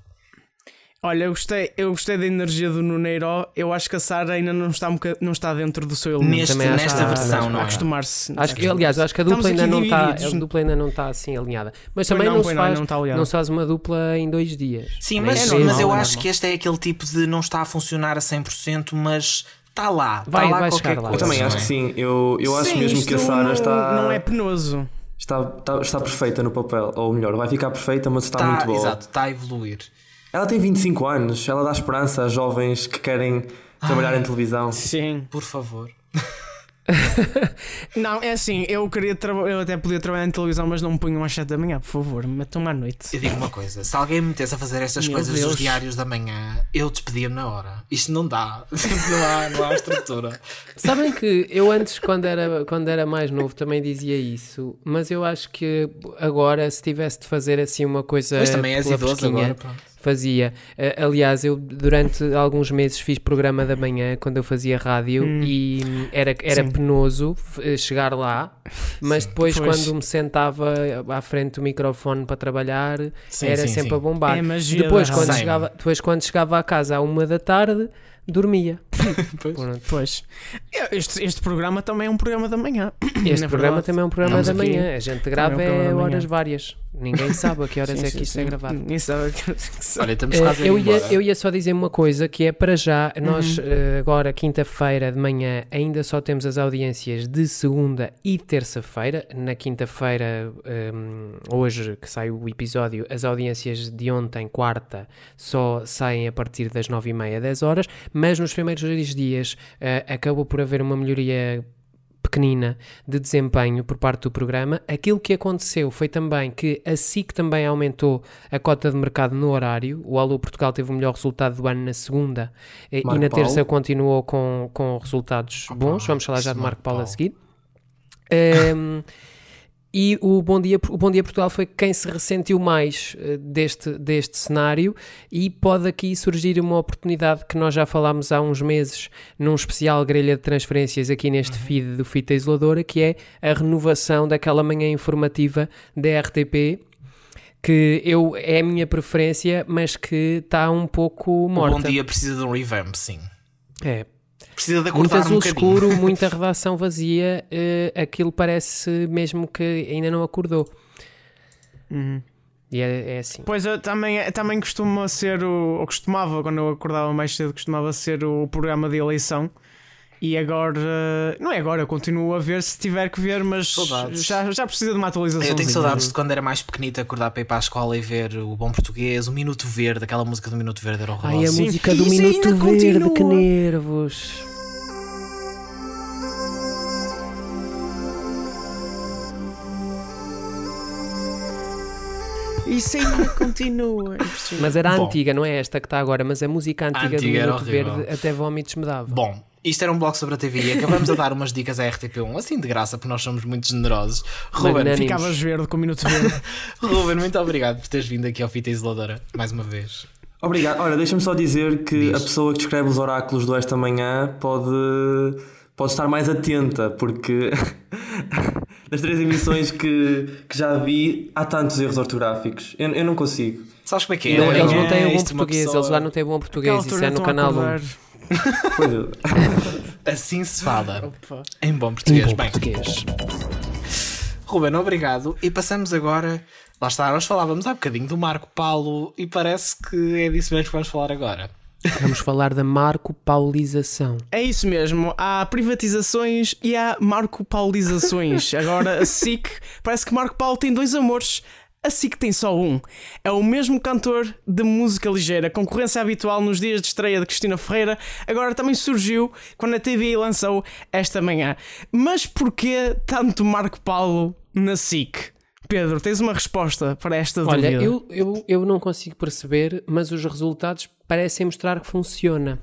Speaker 3: Olha, eu gostei, eu gostei da energia do Nuneiro. Eu acho que a Sara ainda não está, um boca- não está dentro do seu elemento.
Speaker 2: Neste, nesta
Speaker 1: que-
Speaker 2: versão, não é?
Speaker 3: acostumar-se.
Speaker 1: Acho que, aliás, acho que a dupla ainda não, está, a dupla ainda não está assim alinhada. Mas também
Speaker 3: não,
Speaker 1: não, se
Speaker 3: não,
Speaker 1: faz,
Speaker 3: não está alinhada.
Speaker 1: não se faz uma dupla em dois dias.
Speaker 2: Sim, mas,
Speaker 3: é
Speaker 2: mas eu
Speaker 1: não,
Speaker 2: acho
Speaker 1: não.
Speaker 2: que este é aquele tipo de não está a funcionar a 100%, mas está lá.
Speaker 1: Vai-
Speaker 2: está lá
Speaker 1: vai
Speaker 2: qualquer
Speaker 1: chegar lá.
Speaker 7: Eu também
Speaker 2: não
Speaker 7: acho
Speaker 2: é?
Speaker 7: que sim. Eu, eu acho
Speaker 3: Sim,
Speaker 7: mesmo que a Sara
Speaker 3: não,
Speaker 7: está,
Speaker 3: não é penoso.
Speaker 7: está, está, está perfeita no papel. Ou melhor, vai ficar perfeita, mas está,
Speaker 2: Está,
Speaker 7: muito boa.
Speaker 2: exato, está a evoluir.
Speaker 7: Ela tem 25 anos, ela dá esperança a jovens que querem trabalhar em televisão.
Speaker 3: Sim.
Speaker 2: Por favor.
Speaker 3: Não, é assim, eu queria eu até podia trabalhar em televisão, mas não me ponham às 7 da manhã, por favor, metam-me à noite.
Speaker 2: Eu digo uma coisa: se alguém me metesse a fazer estas
Speaker 3: Meu
Speaker 2: coisas
Speaker 3: Deus.
Speaker 2: dos diários da manhã, eu despedia-me na hora. Isto não dá. Não há, não há estrutura.
Speaker 1: Sabem que eu antes, quando era, quando era mais novo, também dizia isso, mas eu acho que agora, se tivesse de fazer assim uma coisa.
Speaker 2: Mas também és idoso agora. pronto.
Speaker 1: Fazia. Eh, aliás, eu durante alguns meses fiz programa da manhã quando eu fazia rádio e hum, era, era
Speaker 3: Sim.
Speaker 1: penoso eh, chegar lá, mas depois
Speaker 3: Pois.
Speaker 1: quando me sentava à frente do microfone para trabalhar
Speaker 2: Sim,
Speaker 1: era
Speaker 2: sim,
Speaker 1: sempre
Speaker 2: sim.
Speaker 1: a bombar.
Speaker 3: É a magia
Speaker 1: depois, quando chegava, depois, quando chegava à casa à uma da tarde, dormia. Pronto.
Speaker 3: Pois. Este, este programa também é um programa da manhã.
Speaker 1: Este
Speaker 3: Na
Speaker 1: programa
Speaker 3: verdade.
Speaker 1: também é um programa
Speaker 3: Estamos
Speaker 1: da
Speaker 3: aqui.
Speaker 1: manhã. A gente grava
Speaker 3: é um programa
Speaker 1: é horas várias. Ninguém sabe a que horas
Speaker 3: Sim,
Speaker 1: é
Speaker 3: sim,
Speaker 1: que isto
Speaker 3: sim.
Speaker 1: é gravado.
Speaker 3: Ninguém sabe que horas é que são.
Speaker 2: Olha, estamos
Speaker 1: Eh,
Speaker 2: quase a ir
Speaker 1: eu, ia, eu ia só dizer uma coisa que é para já, nós
Speaker 3: Uhum.
Speaker 1: eh, agora, quinta-feira de manhã, ainda só temos as audiências de segunda e terça-feira. Na quinta-feira, ehm, hoje que sai o episódio, as audiências de ontem, quarta, só saem a partir das nove e meia, 10 horas, mas nos primeiros dois dias eh, acabou por haver uma melhoria pequenina de desempenho por parte do programa. Aquilo que aconteceu foi também que a SIC também aumentou a cota de mercado no horário. O Alô Portugal teve o melhor resultado do ano na segunda eh, e
Speaker 7: Marco
Speaker 1: na terça
Speaker 7: Paulo.
Speaker 1: continuou com, com resultados bons. Vamos falar já de
Speaker 2: esse
Speaker 1: Marco
Speaker 2: Marco
Speaker 1: Paulo a
Speaker 2: Paulo.
Speaker 1: seguir. Ehm, e o Bom Dia, o Bom Dia Portugal foi quem se ressentiu mais eh, deste, deste cenário e pode aqui surgir uma oportunidade que nós já falámos há uns meses num especial grelha de transferências aqui neste feed do Fita Isoladora, que é a renovação daquela manhã informativa da RTP, que eu, é a minha preferência, mas que está um pouco
Speaker 2: O
Speaker 1: morta.
Speaker 2: Bom dia precisa de um revamp, sim.
Speaker 1: É,
Speaker 2: Precisa de
Speaker 1: muito
Speaker 2: acordar
Speaker 1: azul
Speaker 2: um bocadinho.
Speaker 1: escuro, muita redação vazia, eh, aquilo parece mesmo que ainda não acordou.
Speaker 3: Uhum.
Speaker 1: E é, é assim.
Speaker 3: Pois eu também, também costuma ser o. Ou costumava, quando eu acordava mais cedo, costumava ser o programa de eleição. E agora. Não é agora, eu continuo a ver se tiver que ver, mas
Speaker 2: Saudades.
Speaker 3: já, já precisa de uma atualização.
Speaker 2: Eu tenho saudades de quando era mais pequenita acordar para ir para a escola e ver o Bom Português, o Minuto Verde, aquela música do Minuto Verde era
Speaker 1: Ai, a
Speaker 2: horrorosa.
Speaker 3: Sim.
Speaker 1: música do
Speaker 3: Isso
Speaker 1: Minuto Verde,
Speaker 3: continua.
Speaker 1: que nervos.
Speaker 3: Isso ainda continua. impressionante.
Speaker 1: Mas era a antiga, não é esta que está agora, mas a música antiga,
Speaker 2: antiga
Speaker 1: do Minuto. Verde até vómitos me dava.
Speaker 2: Bom, isto era um bloco sobre a TV e acabamos a dar umas dicas à RTP1, assim de graça, porque nós somos muito generosos. Ruben.
Speaker 3: Ficavas verde com o minuto verde.
Speaker 2: Ruben, muito obrigado por teres vindo aqui ao Fita Isoladora mais uma vez.
Speaker 7: Obrigado. Olha, deixa-me só dizer que
Speaker 2: Diz.
Speaker 7: a pessoa que descreve os oráculos do esta manhã pode, pode estar mais atenta, porque nas três emissões que, que já vi há tantos erros ortográficos. Eu, eu não consigo.
Speaker 2: Sabes como é que é?
Speaker 1: Não, eles não têm bom português,
Speaker 2: pessoa-
Speaker 1: eles lá não têm bom português, isso é no canal 1.
Speaker 3: acordar.
Speaker 7: Pois é.
Speaker 2: Assim se fala.
Speaker 3: Opa.
Speaker 2: Em bom
Speaker 1: Em
Speaker 2: português.
Speaker 1: bom
Speaker 2: Bem,
Speaker 1: português.
Speaker 2: Ruben, obrigado. E passamos agora. Lá está, nós falávamos há bocadinho do Marco Paulo e parece que é disso mesmo que vamos falar agora.
Speaker 1: Vamos falar da Marco Paulização.
Speaker 3: É isso mesmo, há privatizações e há Marco Paulizações. Agora a SIC, parece que Marco Paulo tem dois amores. A SIC tem só um. É o mesmo cantor de música ligeira, concorrência habitual nos dias de estreia de Cristina Ferreira, agora também surgiu quando a TVI lançou esta manhã. Mas porquê tanto Marco Paulo na SIC? Pedro, tens uma resposta para esta
Speaker 1: Olha,
Speaker 3: dúvida?
Speaker 1: eu, eu, eu não consigo perceber, mas os resultados parecem mostrar que funciona.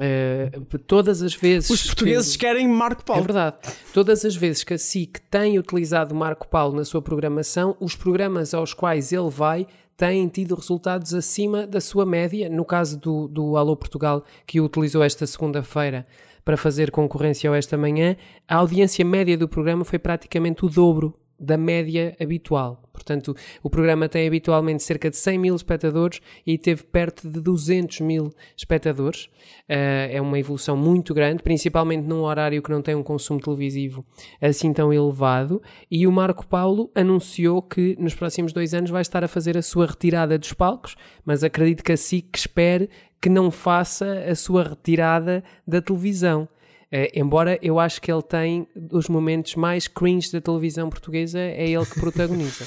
Speaker 1: Eh, todas as vezes.
Speaker 3: Os portugueses
Speaker 1: que...
Speaker 3: querem Marco
Speaker 1: É
Speaker 3: Paulo.
Speaker 1: verdade. Todas as vezes que a SIC tem utilizado Marco Paulo na sua programação, os programas aos quais ele vai têm tido resultados acima da sua média. No caso do, do Alô Portugal, que o utilizou esta segunda-feira para fazer concorrência ao esta manhã, a audiência média do programa foi praticamente o dobro da média habitual. Portanto, o programa tem habitualmente cerca de 100 mil espectadores e teve perto de 200 mil espectadores. Uh, é uma evolução muito grande, principalmente num horário que não tem um consumo televisivo assim tão elevado. E o Marco Paulo anunciou que nos próximos dois anos vai estar a fazer a sua retirada dos palcos, mas acredito que a SIC espere que não faça a sua retirada da televisão. Uh, embora eu acho que ele tem os momentos mais cringe da televisão portuguesa, é ele que protagoniza.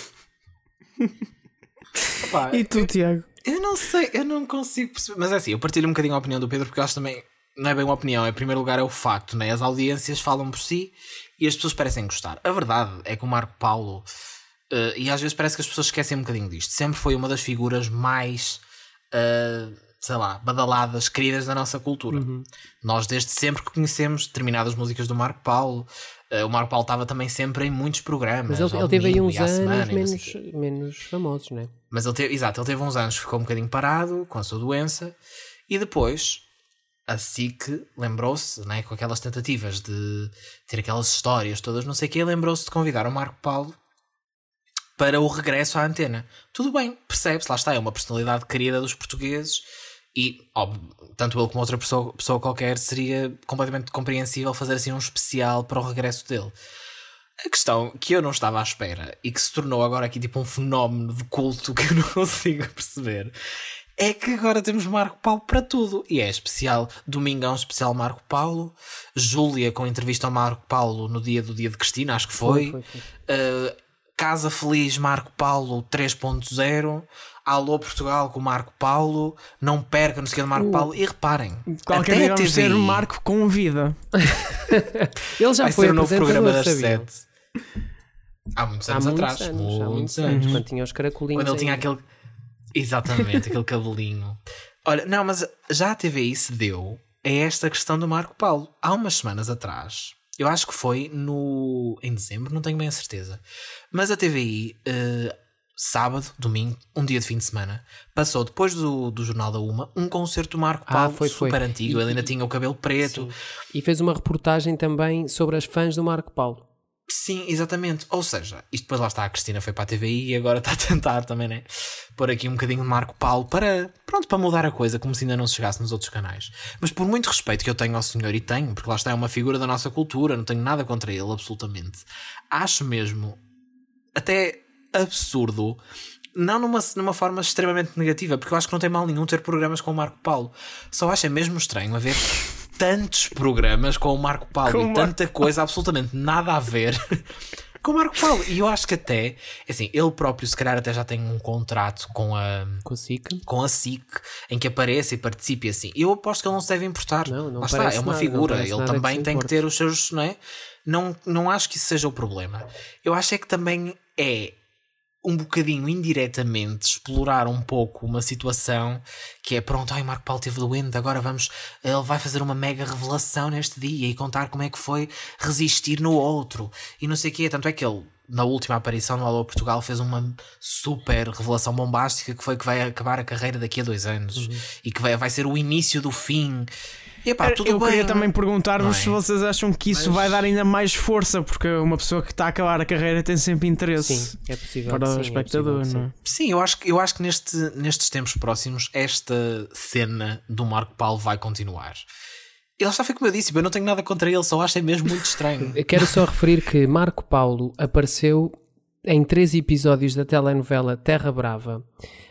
Speaker 2: Opa,
Speaker 3: E tu, Tiago?
Speaker 2: Eu não sei, eu não consigo perceber. Mas é assim, eu partilho um bocadinho a opinião do Pedro porque eu acho também. não é bem uma opinião, em primeiro lugar é o facto, né? As audiências falam por si e as pessoas parecem gostar. A verdade é que o Marco Paulo, eh, e às vezes parece que as pessoas esquecem um bocadinho disto, sempre foi uma das figuras mais, eh, sei lá, badaladas, queridas da nossa cultura. Nós desde sempre que conhecemos determinadas músicas do Marco Paulo. Eh, o Marco Paulo estava também sempre em muitos programas.
Speaker 1: Mas ele, ele teve aí uns anos
Speaker 2: semana
Speaker 1: menos, menos famosos, não é?
Speaker 2: Mas ele teve, exato, ele teve uns anos, ficou um bocadinho parado com a sua doença e depois a SIC lembrou-se, né, com aquelas tentativas de ter aquelas histórias todas, não sei o quê, lembrou-se de convidar o Marco Paulo para o regresso à antena. Tudo bem, percebe-se, lá está, é uma personalidade querida dos portugueses e, óbvio, tanto ele como outra pessoa, pessoa qualquer seria completamente compreensível fazer assim um especial para o regresso dele. A questão que eu não estava à espera e que se tornou agora aqui tipo um fenómeno de culto que eu não consigo perceber é que agora temos Marco Paulo para tudo. E é especial. Domingão especial Marco Paulo. Júlia com entrevista ao Marco Paulo no dia do dia de Cristina, acho que foi.
Speaker 1: Foi, foi, foi.
Speaker 2: Uh, Casa Feliz Marco Paulo 3.0. Alô Portugal com o Marco Paulo. Não perca no seguinte Marco
Speaker 1: Uh.
Speaker 2: Paulo. E reparem,
Speaker 3: Qualquer
Speaker 2: até
Speaker 3: dia
Speaker 2: a
Speaker 3: vamos ter
Speaker 2: TVI
Speaker 3: Marco com vida.
Speaker 1: Ele já
Speaker 2: vai
Speaker 1: foi
Speaker 2: ser o novo programa das sete. Há muitos
Speaker 1: Há
Speaker 2: anos
Speaker 1: muitos
Speaker 2: atrás.
Speaker 1: anos, há
Speaker 2: muitos
Speaker 1: muitos
Speaker 2: anos.
Speaker 1: anos, quando tinha os caracolinhos.
Speaker 2: Quando ele tinha aquele. Exatamente, aquele cabelinho. Olha, não, mas já a TVI se deu a esta questão do Marco Paulo. Há umas semanas atrás, eu acho que foi no. em dezembro, não tenho bem a certeza. Mas a TVI, eh, sábado, domingo, um dia de fim de semana, passou depois do, do Jornal da Uma um concerto do Marco
Speaker 1: Ah,
Speaker 2: Paulo
Speaker 1: foi, foi.
Speaker 2: super antigo.
Speaker 1: E-
Speaker 2: ele ainda tinha o cabelo preto.
Speaker 1: E fez uma reportagem também sobre as fãs do Marco Paulo.
Speaker 2: Sim, exatamente. Ou seja, isto depois lá está, a Cristina foi para a TVI e agora está a tentar também, né? Pôr aqui um bocadinho de Marco Paulo para, pronto, para mudar a coisa, como se ainda não se chegasse nos outros canais. Mas por muito respeito que eu tenho ao senhor, e tenho, porque lá está, é uma figura da nossa cultura, não tenho nada contra ele, absolutamente. Acho mesmo até absurdo. Não numa, numa forma extremamente negativa, porque eu acho que não tem mal nenhum ter programas com o Marco Paulo. Só acho é mesmo estranho haver tantos programas com o Marco Paulo
Speaker 3: Com
Speaker 2: e
Speaker 3: Marco
Speaker 2: tanta coisa absolutamente nada a ver com o Marco Paulo. E eu acho que até, assim, ele próprio, se calhar, até já tem um contrato com a,
Speaker 1: Com a SIC.
Speaker 2: com a SIC em que apareça e participe assim. Eu aposto que ele não se deve importar.
Speaker 1: Não, não
Speaker 2: Lá está, é uma
Speaker 1: nada,
Speaker 2: figura. Ele
Speaker 1: que
Speaker 2: também
Speaker 1: se
Speaker 2: tem que ter os seus, não é? Não, não acho que isso seja o problema. Eu acho é que também é um bocadinho indiretamente explorar um pouco uma situação que é pronto, ai Marco Paulo teve doente, agora vamos, ele vai fazer uma mega revelação neste dia e contar como é que foi resistir no outro e não sei o quê, tanto é que ele na última aparição no Alô Portugal fez uma super revelação bombástica que foi que vai acabar a carreira daqui a dois anos
Speaker 1: Uhum.
Speaker 2: e que vai, vai ser o início do fim epá, tudo
Speaker 3: eu
Speaker 2: bem
Speaker 3: queria também perguntar-vos
Speaker 2: não é?
Speaker 3: se vocês acham que isso
Speaker 2: Mas-
Speaker 3: vai dar ainda mais força, porque uma pessoa que está a acabar a carreira tem sempre interesse
Speaker 1: Sim, é possível.
Speaker 3: para
Speaker 1: que
Speaker 3: o
Speaker 1: sim, é
Speaker 3: espectador,
Speaker 1: possível que
Speaker 3: não é?
Speaker 2: Sim, eu acho, que- eu acho que neste, nestes tempos próximos esta cena do Marco Paulo vai continuar. Ele já foi como eu disse, eu não tenho nada contra ele, só acho é mesmo muito estranho.
Speaker 1: Eu quero só referir que Marco Paulo apareceu em três episódios da telenovela Terra Brava,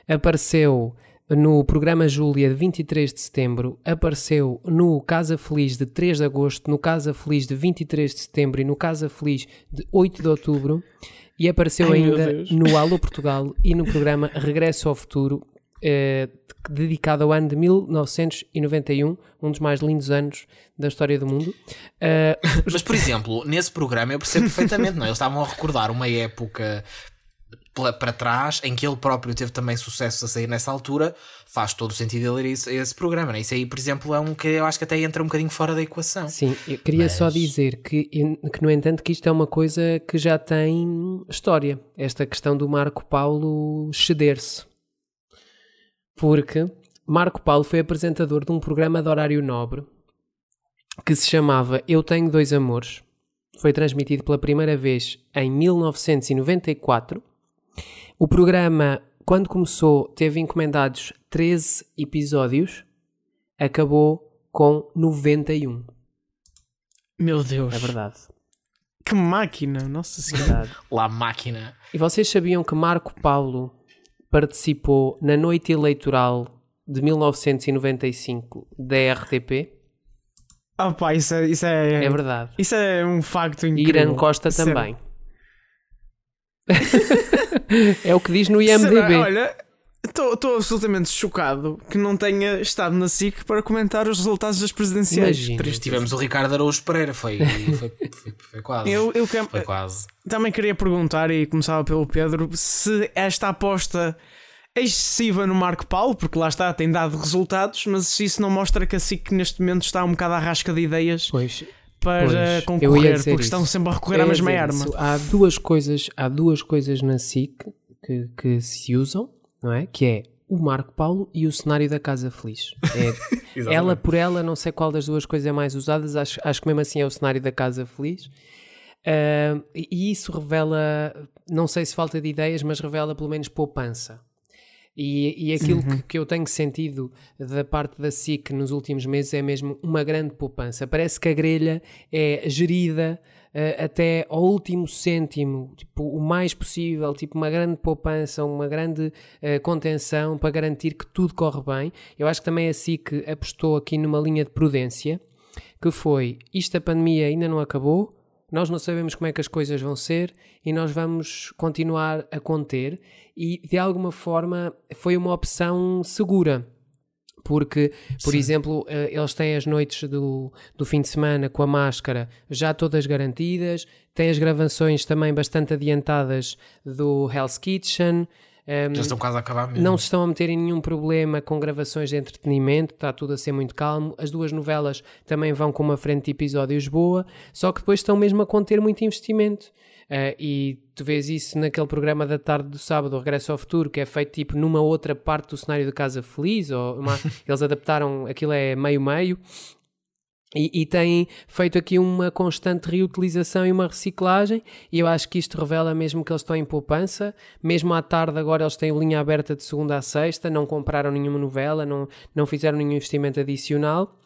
Speaker 1: apareceu no programa Júlia de 23 de setembro, apareceu no Casa Feliz de 3 de agosto, no Casa Feliz de 23 de setembro e no Casa Feliz de 8 de outubro e apareceu
Speaker 3: Ai,
Speaker 1: ainda no Alô Portugal e no programa Regresso ao Futuro, eh, dedicado ao ano de 1991, um dos mais lindos anos da história do mundo. Eh,
Speaker 2: Mas, por exemplo, nesse programa eu percebo perfeitamente, não é? Eles estavam a recordar uma época para trás em que ele próprio teve também sucesso a sair nessa altura, faz todo o sentido ele ir a esse, programa, né? Isso aí, por exemplo, é um que eu acho que até entra um bocadinho fora da equação.
Speaker 1: Sim, eu queria só
Speaker 2: Mas-
Speaker 1: dizer que, que, no entanto, que isto é uma coisa que já tem história. Esta questão do Marco Paulo ceder-se. Porque Marco Paulo foi apresentador de um programa de horário nobre que se chamava Eu Tenho Dois Amores. Foi transmitido pela primeira vez em 1994. O programa, quando começou, teve encomendados 13 episódios, acabou com 91.
Speaker 3: Meu Deus,
Speaker 1: É verdade.
Speaker 3: que máquina, nossa senhora.
Speaker 1: verdade.
Speaker 2: Lá máquina.
Speaker 1: E vocês sabiam que Marco Paulo participou na noite eleitoral de 1995 da RTP?
Speaker 3: Ah pá, isso é, isso é,
Speaker 1: É verdade.
Speaker 3: isso é um facto
Speaker 1: E
Speaker 3: incrível.
Speaker 1: Irã Costa
Speaker 3: Sério.
Speaker 1: também. é o que diz no
Speaker 3: Será-
Speaker 1: IMDB.
Speaker 3: Olha, Estou absolutamente chocado que não tenha estado na SIC para comentar os resultados das presidenciais.
Speaker 1: Imagina.
Speaker 3: Triste.
Speaker 2: Tivemos o Ricardo Araújo Pereira, foi, foi, foi, foi quase.
Speaker 3: Eu, eu que-
Speaker 2: Foi quase.
Speaker 3: também queria perguntar, e começava pelo Pedro, se esta aposta é excessiva no Marco Paulo, porque lá está, tem dado resultados, mas se isso não mostra que a SIC neste momento está um bocado à rasca de ideias
Speaker 1: Pois,
Speaker 3: para
Speaker 1: Pois,
Speaker 3: concorrer, porque
Speaker 1: isso.
Speaker 3: estão sempre a recorrer à mesma
Speaker 1: dizer
Speaker 3: arma.
Speaker 1: isso. Há duas coisas, há duas coisas na SIC que, que se usam, não é? Que é o Marco Paulo e o cenário da Casa Feliz. É, ela por ela, não sei qual das duas coisas é mais usadas, acho, acho que mesmo assim é o cenário da Casa Feliz. E e isso revela, não sei se falta de ideias, mas revela pelo menos poupança. E, e aquilo que, que eu tenho sentido da parte da SIC nos últimos meses é mesmo uma grande poupança. Parece que a grelha é gerida eh, até ao último cêntimo, tipo, o mais possível, tipo uma grande poupança, uma grande eh, contenção para garantir que tudo corre bem. Eu acho que também a SIC apostou aqui numa linha de prudência, que foi, isto a pandemia ainda não acabou, nós não sabemos como é que as coisas vão ser e nós vamos continuar a conter e de alguma forma foi uma opção segura. Porque, por exemplo, eh, eles têm as noites do, do fim de semana com a máscara já todas garantidas, têm as gravações também bastante adiantadas do Hell's Kitchen. Ehm,
Speaker 2: Já estão quase a acabar mesmo.
Speaker 1: não se estão a meter em nenhum problema com gravações de entretenimento, está tudo a ser muito calmo. As duas novelas também vão com uma frente de episódios boa, só que depois estão mesmo a conter muito investimento. Eh, e tu vês isso naquele programa da tarde do sábado, o Regresso ao Futuro, que é feito tipo numa outra parte do cenário de Casa Feliz, ou uma- eles adaptaram, aquilo é meio-meio, e, e têm feito aqui uma constante reutilização e uma reciclagem, e eu acho que isto revela mesmo que eles estão em poupança. Mesmo à tarde, agora eles têm linha aberta de segunda a sexta, não compraram nenhuma novela, não, não fizeram nenhum investimento adicional.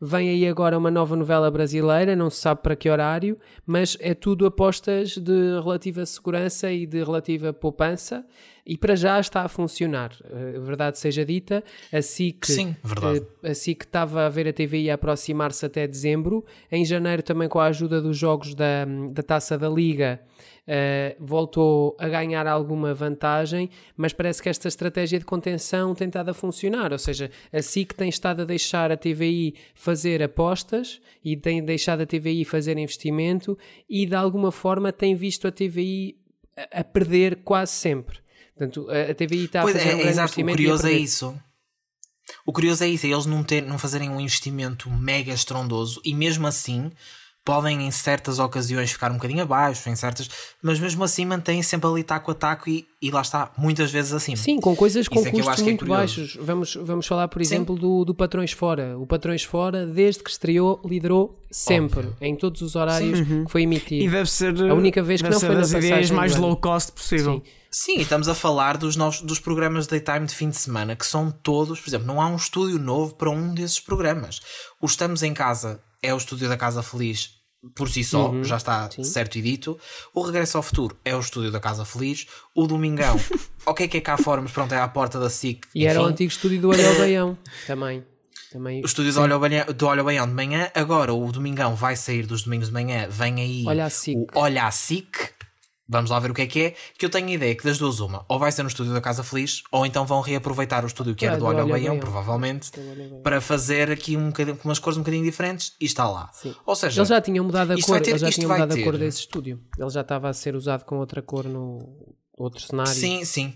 Speaker 1: Vem aí agora uma nova novela brasileira, não se sabe para que horário, mas é tudo apostas de relativa segurança e de relativa poupança, e para já está a funcionar. Eh, verdade seja dita, a SIC,
Speaker 2: Sim, verdade.
Speaker 1: eh, a SIC estava a ver a TVI a aproximar-se até dezembro. Em janeiro, também com a ajuda dos jogos da, da Taça da Liga, eh, voltou a ganhar alguma vantagem, mas parece que esta estratégia de contenção tem estado a funcionar. Ou seja, a SIC tem estado a deixar a TVI fazer apostas e tem deixado a TVI fazer investimento e de alguma forma tem visto a TVI a, a perder quase sempre. Portanto, a, a TVI está a
Speaker 2: Pois
Speaker 1: fazer
Speaker 2: é,
Speaker 1: um
Speaker 2: é
Speaker 1: grande
Speaker 2: exato. O
Speaker 1: investimento a
Speaker 2: curioso é isso. O curioso é isso, é eles não, ter, não fazerem um investimento mega estrondoso e mesmo assim podem em certas ocasiões ficar um bocadinho abaixo, em certas, mas mesmo assim mantêm sempre ali taco a taco e, e lá está, muitas vezes acima.
Speaker 1: Sim, com coisas com
Speaker 2: é
Speaker 1: custos
Speaker 2: é
Speaker 1: muito
Speaker 2: curioso.
Speaker 1: baixos. Vamos, vamos falar, por exemplo, do, do Patrões Fora. O Patrões Fora, desde que estreou, liderou sempre, em todos os horários que foi emitido.
Speaker 3: E deve ser
Speaker 1: A única vez que não foi na
Speaker 3: das ideias mais low cost possível.
Speaker 1: Sim.
Speaker 2: Sim, e estamos a falar dos, novos, dos programas de daytime de fim de semana, que são todos, por exemplo, não há um estúdio novo para um desses programas. O Estamos em Casa é o estúdio da Casa Feliz por si só,
Speaker 1: Uhum.
Speaker 2: já está certo e dito. O Regresso ao Futuro é o estúdio da Casa Feliz. O Domingão, ok que é cá fora, mas pronto, é à porta da SIC.
Speaker 1: E era o
Speaker 2: enfim.
Speaker 1: antigo estúdio do Olho Baião, também. também.
Speaker 2: O estúdio do Olho, ao Banhão, do Olho Baião de manhã, agora o Domingão vai sair dos domingos de manhã, vem aí
Speaker 1: Olha a SIC.
Speaker 2: o Olha a SIC. Vamos lá ver o que é que é. Que eu tenho a ideia que das duas, uma, ou vai ser no estúdio da Casa Feliz, ou então vão reaproveitar o estúdio que era do
Speaker 1: do
Speaker 2: Olho ao Baião, provavelmente, para fazer aqui um bocadinho, umas cores um bocadinho diferentes e está lá.
Speaker 1: Sim.
Speaker 2: Ou seja,
Speaker 1: Eles já tinham mudado a cor,
Speaker 2: ter-
Speaker 1: já tinham mudado a cor
Speaker 2: ter-
Speaker 1: desse estúdio. Ele já estava a ser usado com outra cor no outro cenário.
Speaker 2: sim, sim.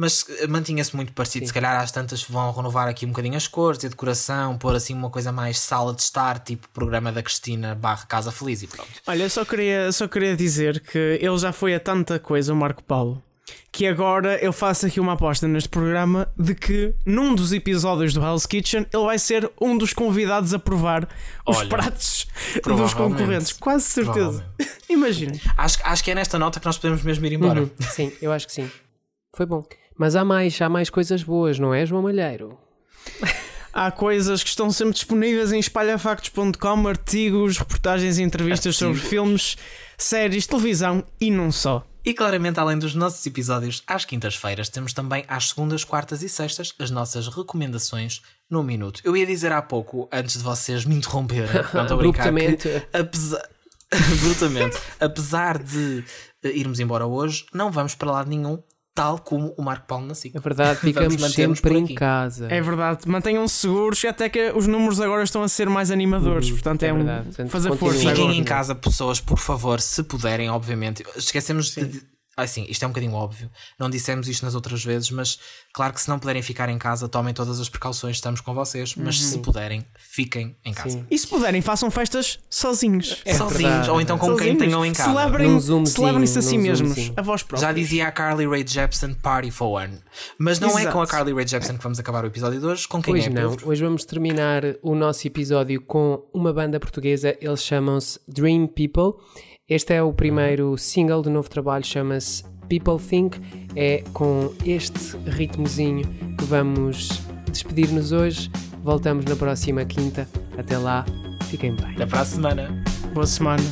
Speaker 2: Mas eh, mantinha-se muito parecido. Se calhar às tantas vão renovar aqui um bocadinho as cores e a decoração, pôr assim uma coisa mais sala de estar, tipo programa da Cristina barra Casa Feliz e pronto.
Speaker 3: Olha, eu só queria, só queria dizer que ele já foi a tanta coisa, o Marco Paulo, que agora eu faço aqui uma aposta neste programa de que num dos episódios do Hell's Kitchen ele vai ser um dos convidados a provar os
Speaker 2: Olha,
Speaker 3: pratos dos concorrentes. Quase certeza. Imaginem.
Speaker 2: Acho, acho que é nesta nota que nós podemos mesmo ir embora.
Speaker 1: Uhum, Sim, eu acho que sim. Foi bom. Mas há mais, há mais coisas boas, não é, João Malheiro?
Speaker 3: Há coisas que estão sempre disponíveis em espalhafactos.com, artigos, reportagens e entrevistas sobre
Speaker 2: Artigos.
Speaker 3: filmes, séries, televisão e não só.
Speaker 2: E claramente, além dos nossos episódios às quintas-feiras, temos também às segundas, quartas e sextas as nossas recomendações no minuto. Eu ia dizer há pouco, antes de vocês me interromperem, não estou a brincar, que apesar, brutamente, apesar de eh, irmos embora hoje, não vamos para lado nenhum. Tal como o Marco Paulo na SIC.
Speaker 1: É verdade, ficamos sempre
Speaker 2: por
Speaker 1: em casa.
Speaker 3: É verdade, mantenham-se seguros, até que os números agora estão a ser mais animadores. Portanto, é,
Speaker 1: é
Speaker 3: um.
Speaker 1: Portanto,
Speaker 3: fazer força
Speaker 2: Fiquem
Speaker 3: agora.
Speaker 2: em casa, pessoas, por favor, se puderem, obviamente. Esquecemos de. Assim, isto é um bocadinho óbvio. Não dissemos isto nas outras vezes, mas claro que se não puderem ficar em casa, tomem todas as precauções, estamos com vocês. Mas se puderem, fiquem em casa.
Speaker 1: Sim.
Speaker 3: E se puderem, façam festas sozinhos.
Speaker 1: É
Speaker 2: Sozinhos,
Speaker 1: verdade.
Speaker 2: ou então com quem
Speaker 3: Sozinhos.
Speaker 2: tenham em casa.
Speaker 3: Celebrem-se a si mesmos,
Speaker 1: zoomzinho.
Speaker 3: a vós próprios.
Speaker 2: Já dizia a Carly Rae Jepsen, Party for One. Mas não é
Speaker 3: Exato.
Speaker 2: com a Carly Rae Jepsen que vamos acabar o episódio de hoje. Com quem
Speaker 1: Hoje
Speaker 2: é,
Speaker 1: não.
Speaker 2: Pedro?
Speaker 1: Hoje vamos terminar o nosso episódio com uma banda portuguesa. Eles chamam-se Dream People. Este é o primeiro single do novo trabalho, chama-se People Think. É com este ritmozinho que vamos despedir-nos hoje. Voltamos na próxima quinta. Até lá, fiquem bem.
Speaker 2: Até para a semana.
Speaker 3: Boa semana.